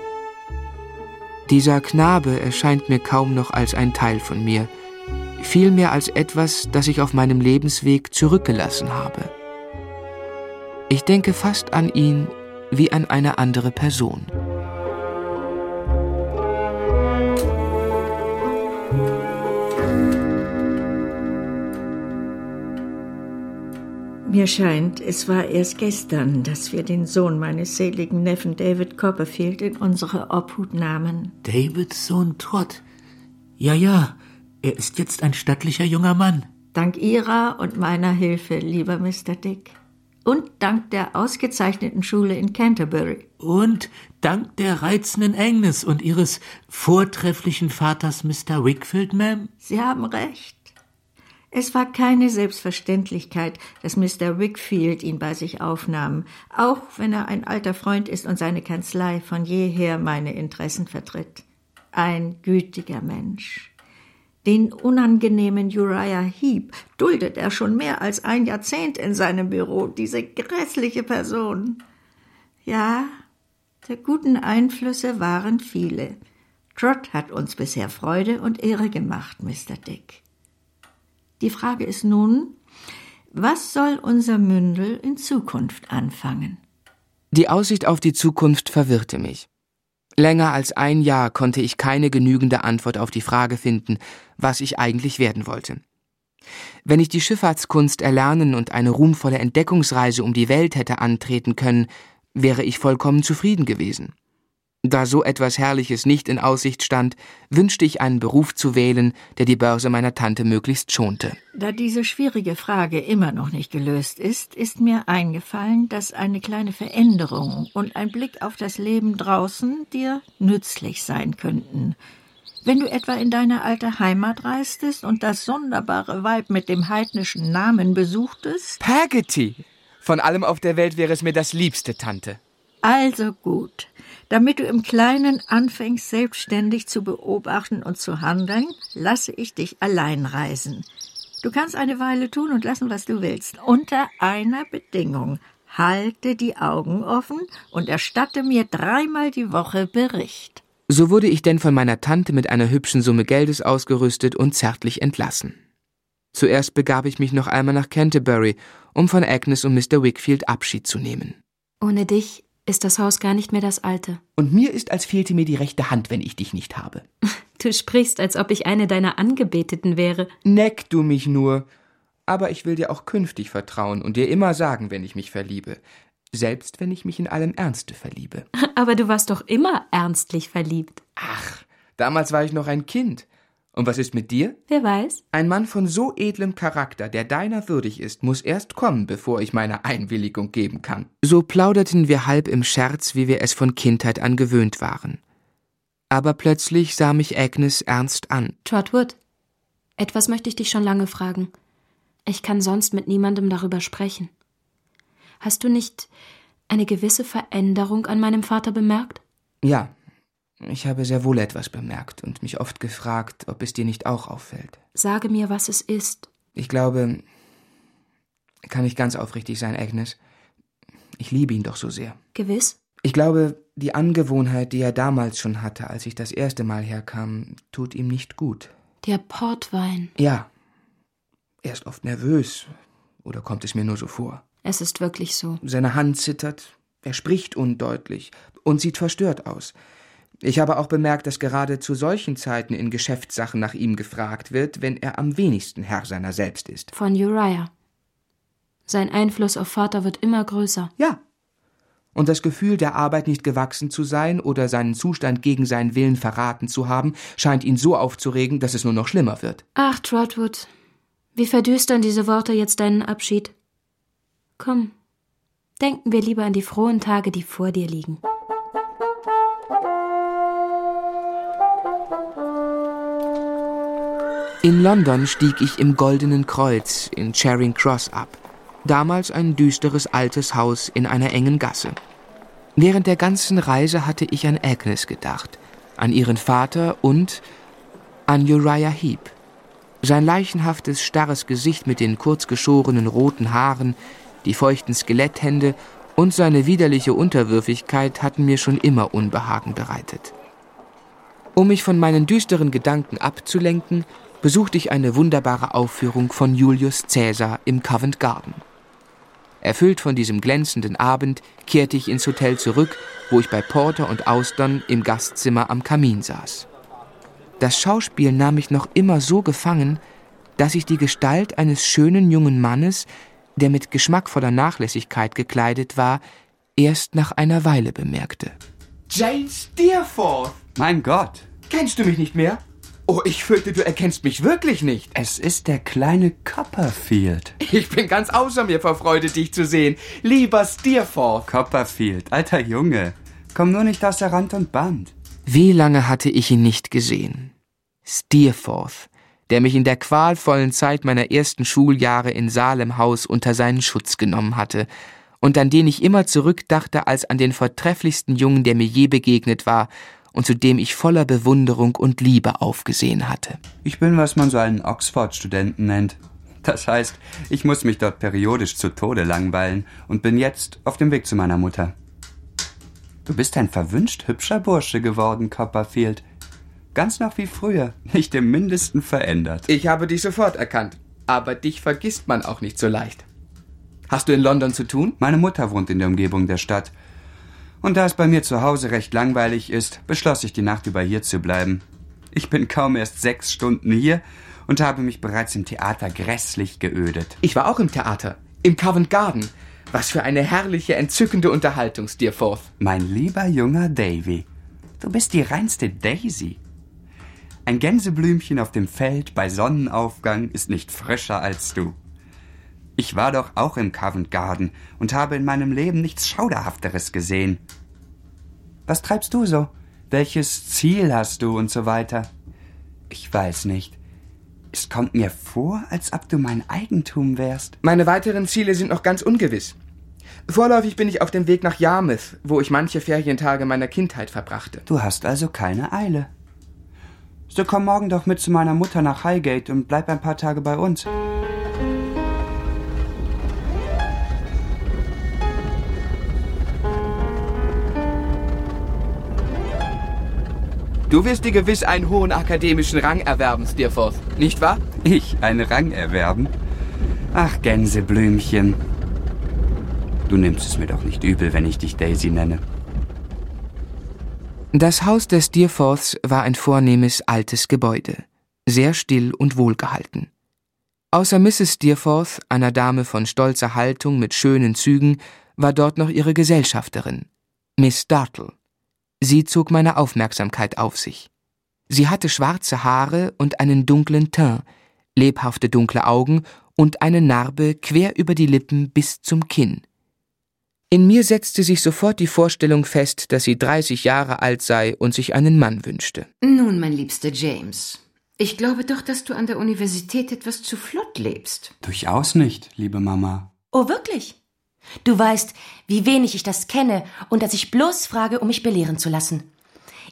Dieser Knabe erscheint mir kaum noch als ein Teil von mir, vielmehr als etwas, das ich auf meinem Lebensweg zurückgelassen habe. Ich denke fast an ihn wie an eine andere Person. Mir scheint, es war erst gestern, dass wir den Sohn meines seligen Neffen David Copperfield in unsere Obhut nahmen. Davids Sohn Trott. Ja, ja, er ist jetzt ein stattlicher junger Mann. Dank Ihrer und meiner Hilfe, lieber Mr. Dick. Und dank der ausgezeichneten Schule in Canterbury. Und dank der reizenden Agnes und Ihres vortrefflichen Vaters Mr. Wickfield, Ma'am. Sie haben recht. Es war keine Selbstverständlichkeit, dass Mr. Wickfield ihn bei sich aufnahm, auch wenn er ein alter Freund ist und seine Kanzlei von jeher meine Interessen vertritt. Ein gütiger Mensch. Den unangenehmen Uriah Heep duldet er schon mehr als ein Jahrzehnt in seinem Büro, diese grässliche Person. Ja, der guten Einflüsse waren viele. Trot hat uns bisher Freude und Ehre gemacht, Mr. Dick. Die Frage ist nun, was soll unser Mündel in Zukunft anfangen? Die Aussicht auf die Zukunft verwirrte mich. Länger als ein Jahr konnte ich keine genügende Antwort auf die Frage finden, was ich eigentlich werden wollte. Wenn ich die Schifffahrtskunst erlernen und eine ruhmvolle Entdeckungsreise um die Welt hätte antreten können, wäre ich vollkommen zufrieden gewesen. Da so etwas Herrliches nicht in Aussicht stand, wünschte ich einen Beruf zu wählen, der die Börse meiner Tante möglichst schonte. Da diese schwierige Frage immer noch nicht gelöst ist, ist mir eingefallen, dass eine kleine Veränderung und ein Blick auf das Leben draußen dir nützlich sein könnten. Wenn du etwa in deine alte Heimat reistest und das sonderbare Weib mit dem heidnischen Namen besuchtest. Pagety! Von allem auf der Welt wäre es mir das liebste, Tante. Also gut. Damit du im Kleinen anfängst, selbstständig zu beobachten und zu handeln, lasse ich dich allein reisen. Du kannst eine Weile tun und lassen, was du willst. Unter einer Bedingung. Halte die Augen offen und erstatte mir dreimal die Woche Bericht. So wurde ich denn von meiner Tante mit einer hübschen Summe Geldes ausgerüstet und zärtlich entlassen. Zuerst begab ich mich noch einmal nach Canterbury, um von Agnes und Mr. Wickfield Abschied zu nehmen. Ohne dich ist das Haus gar nicht mehr das alte. Und mir ist, als fehlte mir die rechte Hand, wenn ich dich nicht habe. (laughs) Du sprichst, als ob ich eine deiner Angebeteten wäre. Neck du mich nur. Aber ich will dir auch künftig vertrauen und dir immer sagen, wenn ich mich verliebe. Selbst wenn ich mich in allem Ernste verliebe. (laughs) Aber du warst doch immer ernstlich verliebt. Ach, damals war ich noch ein Kind. Und was ist mit dir? Wer weiß? Ein Mann von so edlem Charakter, der deiner würdig ist, muss erst kommen, bevor ich meine Einwilligung geben kann. So plauderten wir halb im Scherz, wie wir es von Kindheit an gewöhnt waren. Aber plötzlich sah mich Agnes ernst an. Trotwood, etwas möchte ich dich schon lange fragen. Ich kann sonst mit niemandem darüber sprechen. Hast du nicht eine gewisse Veränderung an meinem Vater bemerkt? Ja, ich habe sehr wohl etwas bemerkt und mich oft gefragt, ob es dir nicht auch auffällt. Sage mir, was es ist. Ich glaube, kann ich ganz aufrichtig sein, Agnes. Ich liebe ihn doch so sehr. Gewiss? Ich glaube, die Angewohnheit, die er damals schon hatte, als ich das erste Mal herkam, tut ihm nicht gut. Der Portwein. Ja. Er ist oft nervös. Oder kommt es mir nur so vor? Es ist wirklich so. Seine Hand zittert, er spricht undeutlich und sieht verstört aus. Ich habe auch bemerkt, dass gerade zu solchen Zeiten in Geschäftssachen nach ihm gefragt wird, wenn er am wenigsten Herr seiner selbst ist. Von Uriah. Sein Einfluss auf Vater wird immer größer. Ja. Und das Gefühl, der Arbeit nicht gewachsen zu sein oder seinen Zustand gegen seinen Willen verraten zu haben, scheint ihn so aufzuregen, dass es nur noch schlimmer wird. Ach, Trotwood, wie verdüstern diese Worte jetzt deinen Abschied. Komm, denken wir lieber an die frohen Tage, die vor dir liegen. In London stieg ich im Goldenen Kreuz in Charing Cross ab, damals ein düsteres altes Haus in einer engen Gasse. Während der ganzen Reise hatte ich an Agnes gedacht, an ihren Vater und an Uriah Heep. Sein leichenhaftes, starres Gesicht mit den kurzgeschorenen roten Haaren, die feuchten Skeletthände und seine widerliche Unterwürfigkeit hatten mir schon immer Unbehagen bereitet. Um mich von meinen düsteren Gedanken abzulenken, besuchte ich eine wunderbare Aufführung von Julius Caesar im Covent Garden. Erfüllt von diesem glänzenden Abend kehrte ich ins Hotel zurück, wo ich bei Porter und Austern im Gastzimmer am Kamin saß. Das Schauspiel nahm mich noch immer so gefangen, dass ich die Gestalt eines schönen jungen Mannes, der mit geschmackvoller Nachlässigkeit gekleidet war, erst nach einer Weile bemerkte. James Steerforth! Mein Gott! Kennst du mich nicht mehr? Oh, ich fürchte, du erkennst mich wirklich nicht. Es ist der kleine Copperfield. Ich bin ganz außer mir vor Freude, dich zu sehen. Lieber Steerforth. Copperfield, alter Junge. Komm nur nicht außer Rand und Band. Wie lange hatte ich ihn nicht gesehen? Steerforth, der mich in der qualvollen Zeit meiner ersten Schuljahre in Salemhaus unter seinen Schutz genommen hatte und an den ich immer zurückdachte als an den vortrefflichsten Jungen, der mir je begegnet war und zu dem ich voller Bewunderung und Liebe aufgesehen hatte. Ich bin, was man so einen Oxford-Studenten nennt. Das heißt, ich muss mich dort periodisch zu Tode langweilen und bin jetzt auf dem Weg zu meiner Mutter. Du bist ein verwünscht hübscher Bursche geworden, Copperfield. Ganz noch wie früher, nicht im mindesten verändert. Ich habe dich sofort erkannt, aber dich vergisst man auch nicht so leicht. Hast du in London zu tun? Meine Mutter wohnt in der Umgebung der Stadt. Und da es bei mir zu Hause recht langweilig ist, beschloss ich die Nacht über hier zu bleiben. Ich bin kaum erst sechs Stunden hier und habe mich bereits im Theater grässlich geödet. Ich war auch im Theater, im Covent Garden. Was für eine herrliche, entzückende Unterhaltung, Steerforth. Mein lieber junger Davy, du bist die reinste Daisy. Ein Gänseblümchen auf dem Feld bei Sonnenaufgang ist nicht frischer als du. Ich war doch auch im Covent Garden und habe in meinem Leben nichts Schauderhafteres gesehen. Was treibst du so? Welches Ziel hast du und so weiter? Ich weiß nicht. Es kommt mir vor, als ob du mein Eigentum wärst. Meine weiteren Ziele sind noch ganz ungewiss. Vorläufig bin ich auf dem Weg nach Yarmouth, wo ich manche Ferientage meiner Kindheit verbrachte. Du hast also keine Eile. So komm morgen doch mit zu meiner Mutter nach Highgate und bleib ein paar Tage bei uns. Du wirst dir gewiss einen hohen akademischen Rang erwerben, Steerforth, nicht wahr? Ich einen Rang erwerben? Ach, Gänseblümchen. Du nimmst es mir doch nicht übel, wenn ich dich Daisy nenne. Das Haus des Steerforths war ein vornehmes altes Gebäude, sehr still und wohlgehalten. Außer Mrs. Steerforth, einer Dame von stolzer Haltung mit schönen Zügen, war dort noch ihre Gesellschafterin, Miss Dartle. Sie zog meine Aufmerksamkeit auf sich. Sie hatte schwarze Haare und einen dunklen Teint, lebhafte dunkle Augen und eine Narbe quer über die Lippen bis zum Kinn. In mir setzte sich sofort die Vorstellung fest, dass sie 30 Jahre alt sei und sich einen Mann wünschte. Nun, mein liebster James, ich glaube doch, dass du an der Universität etwas zu flott lebst. Durchaus nicht, liebe Mama. Oh, wirklich? Du weißt, wie wenig ich das kenne und dass ich bloß frage, um mich belehren zu lassen.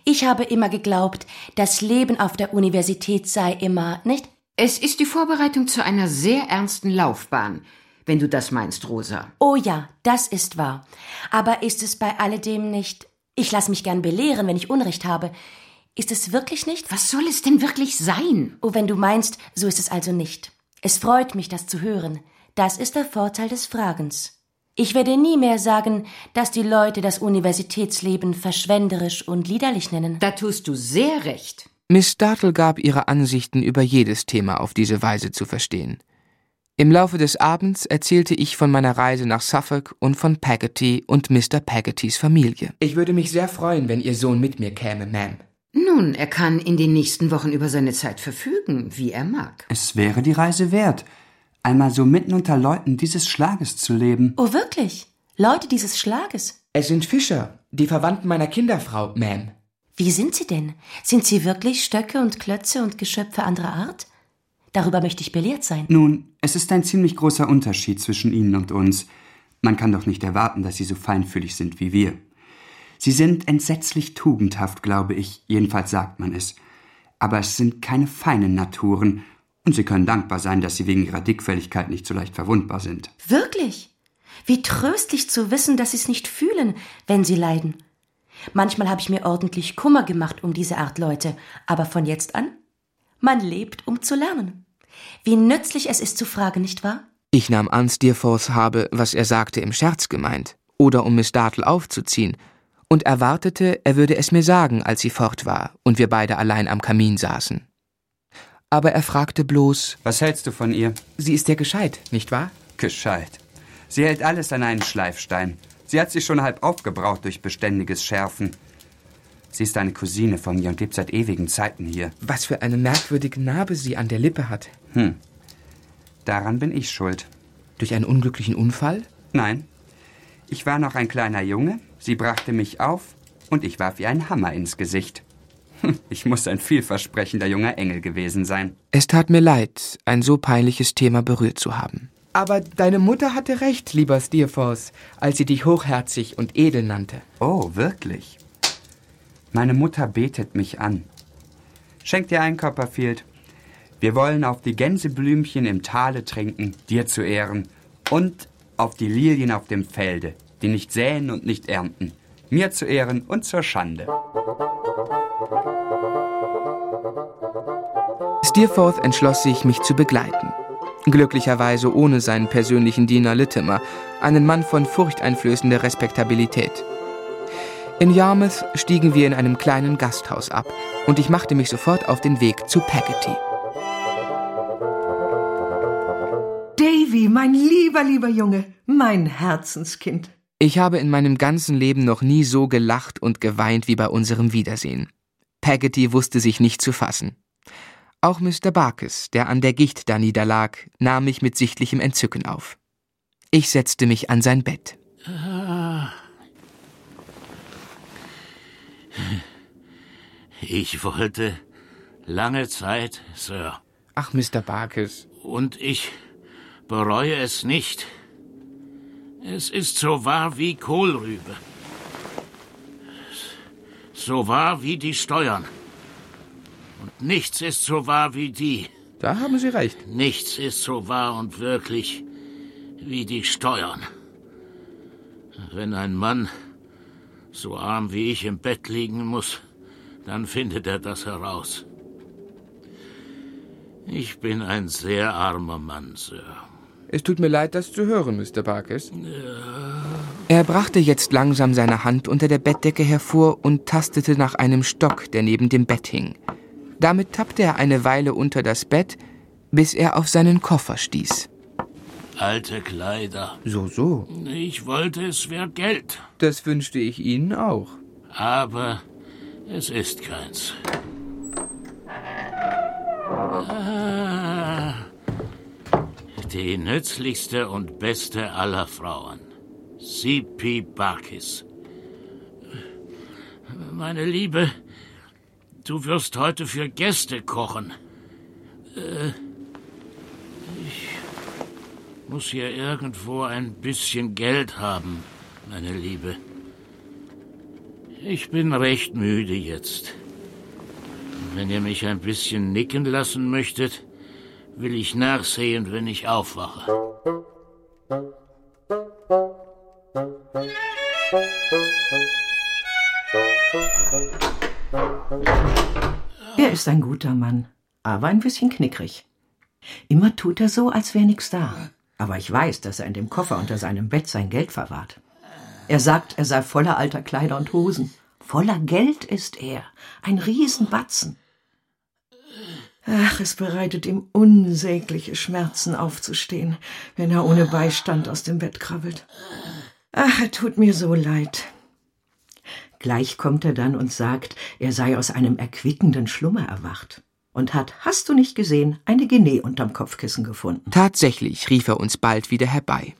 Ich habe immer geglaubt, das Leben auf der Universität sei immer, nicht? Es ist die Vorbereitung zu einer sehr ernsten Laufbahn, wenn du das meinst, Rosa. Oh ja, das ist wahr. Aber ist es bei alledem nicht. Ich lasse mich gern belehren, wenn ich Unrecht habe. Ist es wirklich nicht? Was soll es denn wirklich sein? Oh, wenn du meinst, so ist es also nicht. Es freut mich, das zu hören. Das ist der Vorteil des Fragens. Ich werde nie mehr sagen, dass die Leute das Universitätsleben verschwenderisch und liederlich nennen. Da tust du sehr recht. Miss Dartle gab ihre Ansichten über jedes Thema auf diese Weise zu verstehen. Im Laufe des Abends erzählte ich von meiner Reise nach Suffolk und von Peggotty und Mr. Peggottys Familie. Ich würde mich sehr freuen, wenn Ihr Sohn mit mir käme, Ma'am. Nun, er kann in den nächsten Wochen über seine Zeit verfügen, wie er mag. Es wäre die Reise wert, einmal so mitten unter Leuten dieses Schlages zu leben. Oh, wirklich? Leute dieses Schlages? Es sind Fischer, die Verwandten meiner Kinderfrau, Ma'am. Wie sind sie denn? Sind sie wirklich Stöcke und Klötze und Geschöpfe anderer Art? Darüber möchte ich belehrt sein. Nun, es ist ein ziemlich großer Unterschied zwischen Ihnen und uns. Man kann doch nicht erwarten, dass Sie so feinfühlig sind wie wir. Sie sind entsetzlich tugendhaft, glaube ich, jedenfalls sagt man es. Aber es sind keine feinen Naturen, und Sie können dankbar sein, dass Sie wegen Ihrer Dickfälligkeit nicht so leicht verwundbar sind. Wirklich? Wie tröstlich zu wissen, dass Sie es nicht fühlen, wenn Sie leiden. Manchmal habe ich mir ordentlich Kummer gemacht um diese Art Leute, aber von jetzt an? Man lebt, um zu lernen. Wie nützlich es ist zu fragen, nicht wahr? Ich nahm an, Steerforth habe, was er sagte, im Scherz gemeint, oder um Miss Dartle aufzuziehen, und erwartete, er würde es mir sagen, als sie fort war und wir beide allein am Kamin saßen. Aber er fragte bloß Was hältst du von ihr? Sie ist ja gescheit, nicht wahr? Gescheit. Sie hält alles an einen Schleifstein. Sie hat sich schon halb aufgebraucht durch beständiges Schärfen. Sie ist eine Cousine von mir und lebt seit ewigen Zeiten hier. Was für eine merkwürdige Narbe sie an der Lippe hat. Hm. Daran bin ich schuld. Durch einen unglücklichen Unfall? Nein. Ich war noch ein kleiner Junge, sie brachte mich auf und ich warf ihr einen Hammer ins Gesicht. (laughs) Ich muss ein vielversprechender junger Engel gewesen sein. Es tat mir leid, ein so peinliches Thema berührt zu haben. Aber deine Mutter hatte recht, lieber Steerforth, als sie dich hochherzig und edel nannte. Oh, wirklich? Meine Mutter betet mich an. Schenk dir ein, Copperfield. Wir wollen auf die Gänseblümchen im Tale trinken, dir zu Ehren, und auf die Lilien auf dem Felde, die nicht säen und nicht ernten, mir zu Ehren und zur Schande. Steerforth entschloss sich, mich zu begleiten. Glücklicherweise ohne seinen persönlichen Diener Littimer, einen Mann von furchteinflößender Respektabilität. In Yarmouth stiegen wir in einem kleinen Gasthaus ab und ich machte mich sofort auf den Weg zu Peggotty. Davy, mein lieber, lieber Junge, mein Herzenskind. Ich habe in meinem ganzen Leben noch nie so gelacht und geweint wie bei unserem Wiedersehen. Peggotty wusste sich nicht zu fassen. Auch Mr. Barkis, der an der Gicht da niederlag, nahm mich mit sichtlichem Entzücken auf. Ich setzte mich an sein Bett. Ah. Ich wollte lange Zeit, Sir. Ach, Mr. Barkis. Und ich bereue es nicht. Es ist so wahr wie Kohlrübe. So wahr wie die Steuern. Und nichts ist so wahr wie die. Da haben Sie recht. Nichts ist so wahr und wirklich wie die Steuern. Wenn ein Mann so arm wie ich im Bett liegen muss, dann findet er das heraus. Ich bin ein sehr armer Mann, Sir. Es tut mir leid, das zu hören, Mr. Barkis. Ja. Er brachte jetzt langsam seine Hand unter der Bettdecke hervor und tastete nach einem Stock, der neben dem Bett hing. Damit tappte er eine Weile unter das Bett, bis er auf seinen Koffer stieß. Alte Kleider. So, so. Ich wollte, es wäre Geld. Das wünschte ich Ihnen auch. Aber es ist keins. Ah, die nützlichste und beste aller Frauen. C.P. Barkis. Meine Liebe, du wirst heute für Gäste kochen. Äh, ich muss hier irgendwo ein bisschen Geld haben, meine Liebe. Ich bin recht müde jetzt. Wenn ihr mich ein bisschen nicken lassen möchtet, will ich nachsehen, wenn ich aufwache. Er ist ein guter Mann, aber ein bisschen knickrig. Immer tut er so, als wäre nichts da. Aber ich weiß, dass er in dem Koffer unter seinem Bett sein Geld verwahrt. Er sagt, er sei voller alter Kleider und Hosen. Voller Geld ist er. Ein Riesenbatzen. Ach, es bereitet ihm unsägliche Schmerzen aufzustehen, wenn er ohne Beistand aus dem Bett krabbelt. Ach, er tut mir so leid. Gleich kommt er dann und sagt, er sei aus einem erquickenden Schlummer erwacht und hat, hast du nicht gesehen, eine Guinee unterm Kopfkissen gefunden. Tatsächlich rief er uns bald wieder herbei.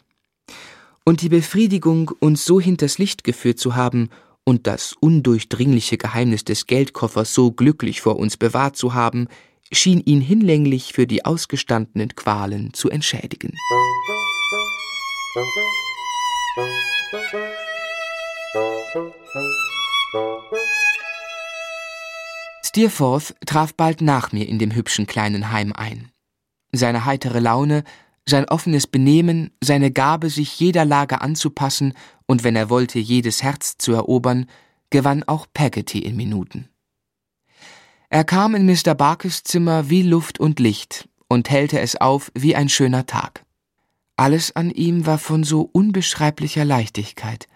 Und die Befriedigung, uns so hinters Licht geführt zu haben und das undurchdringliche Geheimnis des Geldkoffers so glücklich vor uns bewahrt zu haben, schien ihn hinlänglich für die ausgestandenen Qualen zu entschädigen. Steerforth traf bald nach mir in dem hübschen kleinen Heim ein. Seine heitere Laune, sein offenes Benehmen, seine Gabe, sich jeder Lage anzupassen und wenn er wollte, jedes Herz zu erobern, gewann auch Peggotty in Minuten. Er kam in Mr. Barkes Zimmer wie Luft und Licht und hellte es auf wie ein schöner Tag. Alles an ihm war von so unbeschreiblicher Leichtigkeit,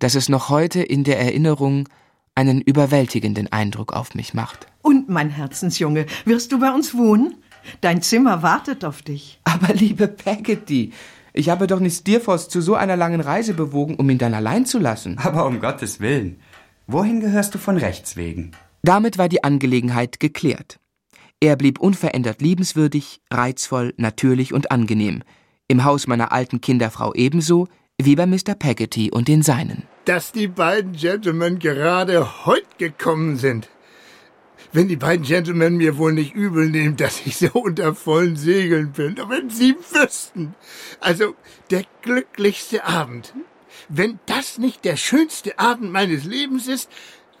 dass es noch heute in der Erinnerung einen überwältigenden Eindruck auf mich macht. Und, mein Herzensjunge, wirst du bei uns wohnen? Dein Zimmer wartet auf dich. Aber liebe Peggotty, ich habe doch nicht Steerforth zu so einer langen Reise bewogen, um ihn dann allein zu lassen. Aber um Gottes Willen, wohin gehörst du von Rechts wegen? Damit war die Angelegenheit geklärt. Er blieb unverändert liebenswürdig, reizvoll, natürlich und angenehm. Im Haus meiner alten Kinderfrau ebenso wie bei Mr. Peggotty und den Seinen. Dass die beiden Gentlemen gerade heute gekommen sind. Wenn die beiden Gentlemen mir wohl nicht übel nehmen, dass ich so unter vollen Segeln bin. Aber wenn sie wüssten. Also, der glücklichste Abend. Wenn das nicht der schönste Abend meines Lebens ist,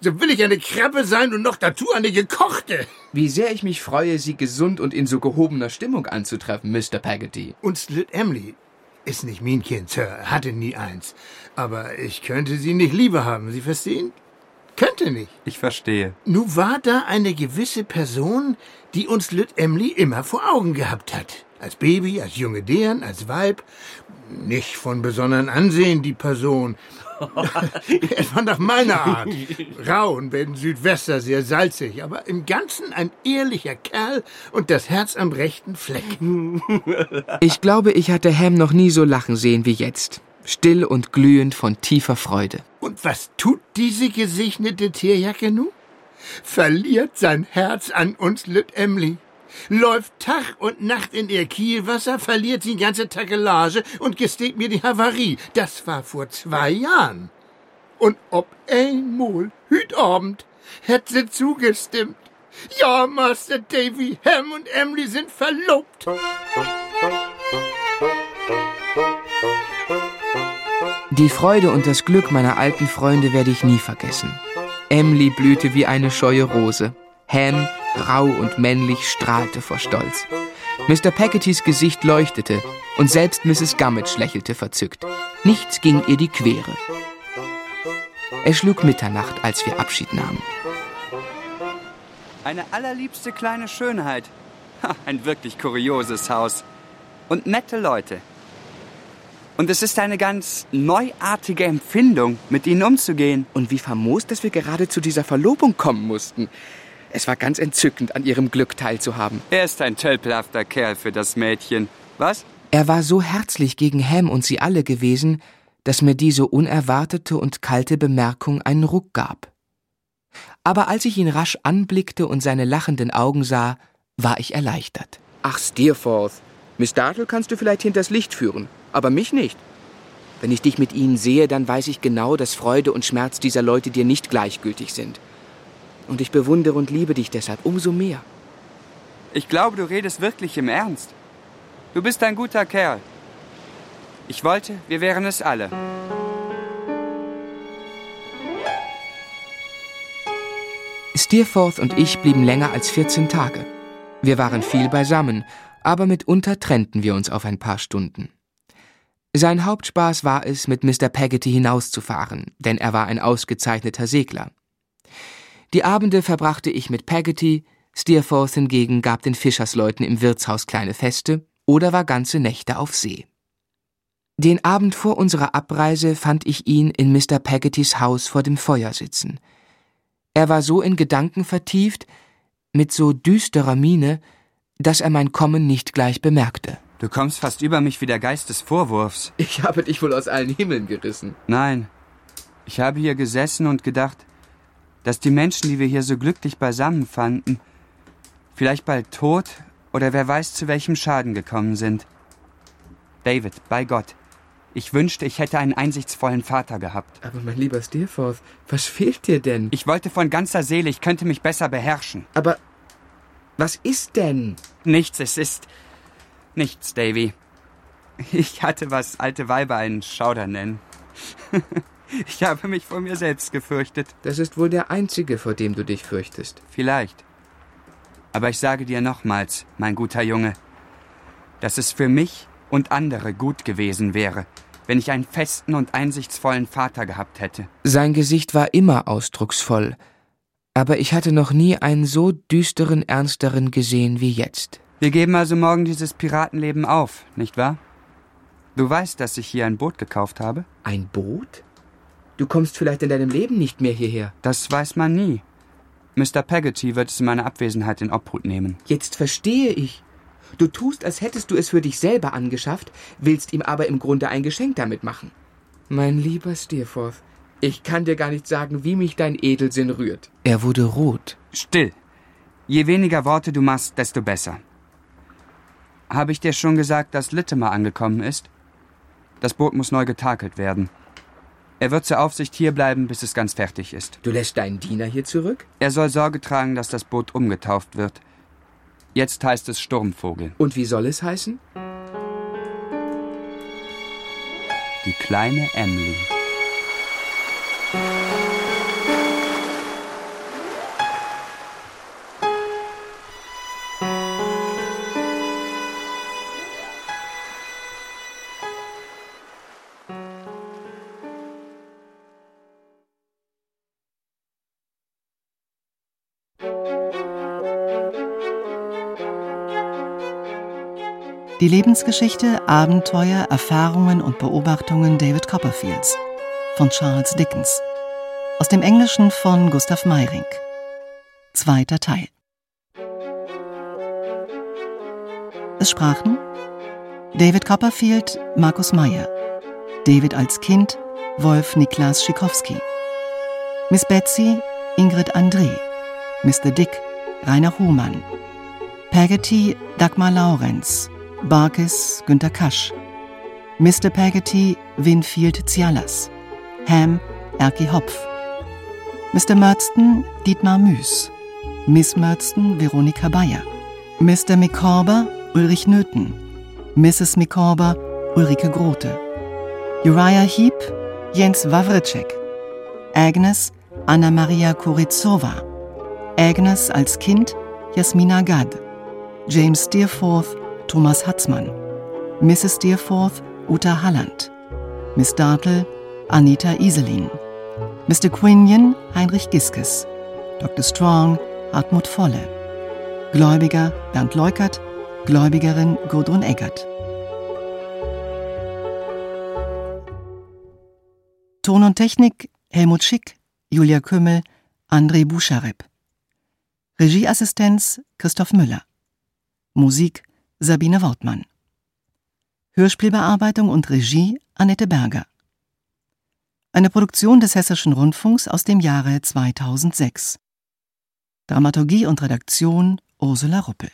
so will ich eine Krabbe sein und noch dazu eine gekochte. Wie sehr ich mich freue, Sie gesund und in so gehobener Stimmung anzutreffen, Mr. Peggotty. Und Slit Emily ist nicht mein Kind, Sir, hatte nie eins. Aber ich könnte sie nicht lieber haben, Sie verstehen? Könnte nicht. Ich verstehe. Nu war da eine gewisse Person, die uns Lüt Emily immer vor Augen gehabt hat. Als Baby, als junge Deren, als Weib. Nicht von besonderem Ansehen, die Person. Etwa nach meiner Art. Rau und wenn Südwester sehr salzig, aber im Ganzen ein ehrlicher Kerl und das Herz am rechten Fleck. Ich glaube, ich hatte Ham noch nie so lachen sehen wie jetzt. Still und glühend von tiefer Freude. Und was tut diese gesegnete Tierjacke nu? Verliert sein Herz an uns Lüt Emily. Läuft Tag und Nacht in ihr Kielwasser, verliert die ganze Takelage und gesteht mir die Havarie. Das war vor zwei Jahren. Und ob einmal, hüt Abend, hätt sie zugestimmt. Ja, Master Davy, Ham und Emily sind verlobt. Die Freude und das Glück meiner alten Freunde werde ich nie vergessen. Emily blühte wie eine scheue Rose. Ham, rau und männlich, strahlte vor Stolz. Mr. Peggottys Gesicht leuchtete und selbst Mrs. Gummidge lächelte verzückt. Nichts ging ihr die Quere. Es schlug Mitternacht, als wir Abschied nahmen. Eine allerliebste kleine Schönheit. Ha, ein wirklich kurioses Haus. Und nette Leute. Und es ist eine ganz neuartige Empfindung, mit ihnen umzugehen. Und wie famos, dass wir gerade zu dieser Verlobung kommen mussten. Es war ganz entzückend, an ihrem Glück teilzuhaben. Er ist ein tölpelhafter Kerl für das Mädchen. Was? Er war so herzlich gegen Ham und sie alle gewesen, dass mir diese unerwartete und kalte Bemerkung einen Ruck gab. Aber als ich ihn rasch anblickte und seine lachenden Augen sah, war ich erleichtert. Ach, Steerforth, Miss Dartle kannst du vielleicht hinters Licht führen, aber mich nicht. Wenn ich dich mit ihnen sehe, dann weiß ich genau, dass Freude und Schmerz dieser Leute dir nicht gleichgültig sind. Und ich bewundere und liebe dich deshalb umso mehr. Ich glaube, du redest wirklich im Ernst. Du bist ein guter Kerl. Ich wollte, wir wären es alle. Steerforth und ich blieben länger als 14 Tage. Wir waren viel beisammen, aber mitunter trennten wir uns auf ein paar Stunden. Sein Hauptspaß war es, mit Mr. Peggotty hinauszufahren, denn er war ein ausgezeichneter Segler. Die Abende verbrachte ich mit Peggotty, Steerforth hingegen gab den Fischersleuten im Wirtshaus kleine Feste oder war ganze Nächte auf See. Den Abend vor unserer Abreise fand ich ihn in Mr. Peggottys Haus vor dem Feuer sitzen. Er war so in Gedanken vertieft, mit so düsterer Miene, dass er mein Kommen nicht gleich bemerkte. Du kommst fast über mich wie der Geist des Vorwurfs. Ich habe dich wohl aus allen Himmeln gerissen. Nein. Ich habe hier gesessen und gedacht, dass die Menschen, die wir hier so glücklich beisammen fanden, vielleicht bald tot oder wer weiß zu welchem Schaden gekommen sind. David, bei Gott, ich wünschte, ich hätte einen einsichtsvollen Vater gehabt. Aber mein lieber Steerforth, was fehlt dir denn? Ich wollte von ganzer Seele, ich könnte mich besser beherrschen. Aber was ist denn? Nichts, es ist nichts, Davy. Ich hatte, was alte Weiber einen Schauder nennen. (laughs) (laughs) ich habe mich vor mir selbst gefürchtet. Das ist wohl der einzige, vor dem du dich fürchtest. Vielleicht. Aber ich sage dir nochmals, mein guter Junge, dass es für mich und andere gut gewesen wäre, wenn ich einen festen und einsichtsvollen Vater gehabt hätte. Sein Gesicht war immer ausdrucksvoll, aber ich hatte noch nie einen so düsteren, ernsteren gesehen wie jetzt. Wir geben also morgen dieses Piratenleben auf, nicht wahr? Du weißt, dass ich hier ein Boot gekauft habe? Ein Boot? Du kommst vielleicht in deinem Leben nicht mehr hierher. Das weiß man nie. Mr. Peggotty wird es in meiner Abwesenheit in Obhut nehmen. Jetzt verstehe ich. Du tust, als hättest du es für dich selber angeschafft, willst ihm aber im Grunde ein Geschenk damit machen. Mein lieber Steerforth, ich kann dir gar nicht sagen, wie mich dein Edelsinn rührt. Er wurde rot. Still. Je weniger Worte du machst, desto besser. Habe ich dir schon gesagt, dass Littimer angekommen ist? Das Boot muss neu getakelt werden. Er wird zur Aufsicht hierbleiben, bis es ganz fertig ist. Du lässt deinen Diener hier zurück? Er soll Sorge tragen, dass das Boot umgetauft wird. Jetzt heißt es Sturmvogel. Und wie soll es heißen? Die kleine Emily. Die Lebensgeschichte, Abenteuer, Erfahrungen und Beobachtungen David Copperfields von Charles Dickens. Aus dem Englischen von Gustav Meyrink. Zweiter Teil. Es sprachen David Copperfield, Markus Meyer. David als Kind, Wolf Niklas Schikowski. Miss Betsy, Ingrid André. Mr. Dick, Rainer Hohmann. Peggy, Dagmar Laurenz. Barkis Günter Kasch, Mr. Peggotty Winfield Zialas, Ham Erki Hopf, Mr. Murdston Dietmar Müß, Miss Murdston Veronika Bayer, Mr. Micawber Ulrich Nöthen, Mrs. Micawber Ulrike Grote, Uriah Heep Jens Wawritschek, Agnes Anna-Maria Kurizova, Agnes als Kind Jasmina Gad, James Steerforth Thomas Hatzmann, Mrs. Steerforth Uta Halland, Miss Dartle Anita Iselin, Mr. Quinion Heinrich Giskes, Dr. Strong Hartmut Volle, Gläubiger Bernd Leukert, Gläubigerin Gudrun Eggert. Ton und Technik Helmut Schick, Julia Kümmel, André Buscharep. Regieassistenz Christoph Müller. Musik Sabine Wortmann. Hörspielbearbeitung und Regie Annette Berger. Eine Produktion des Hessischen Rundfunks aus dem Jahre 2006. Dramaturgie und Redaktion Ursula Ruppel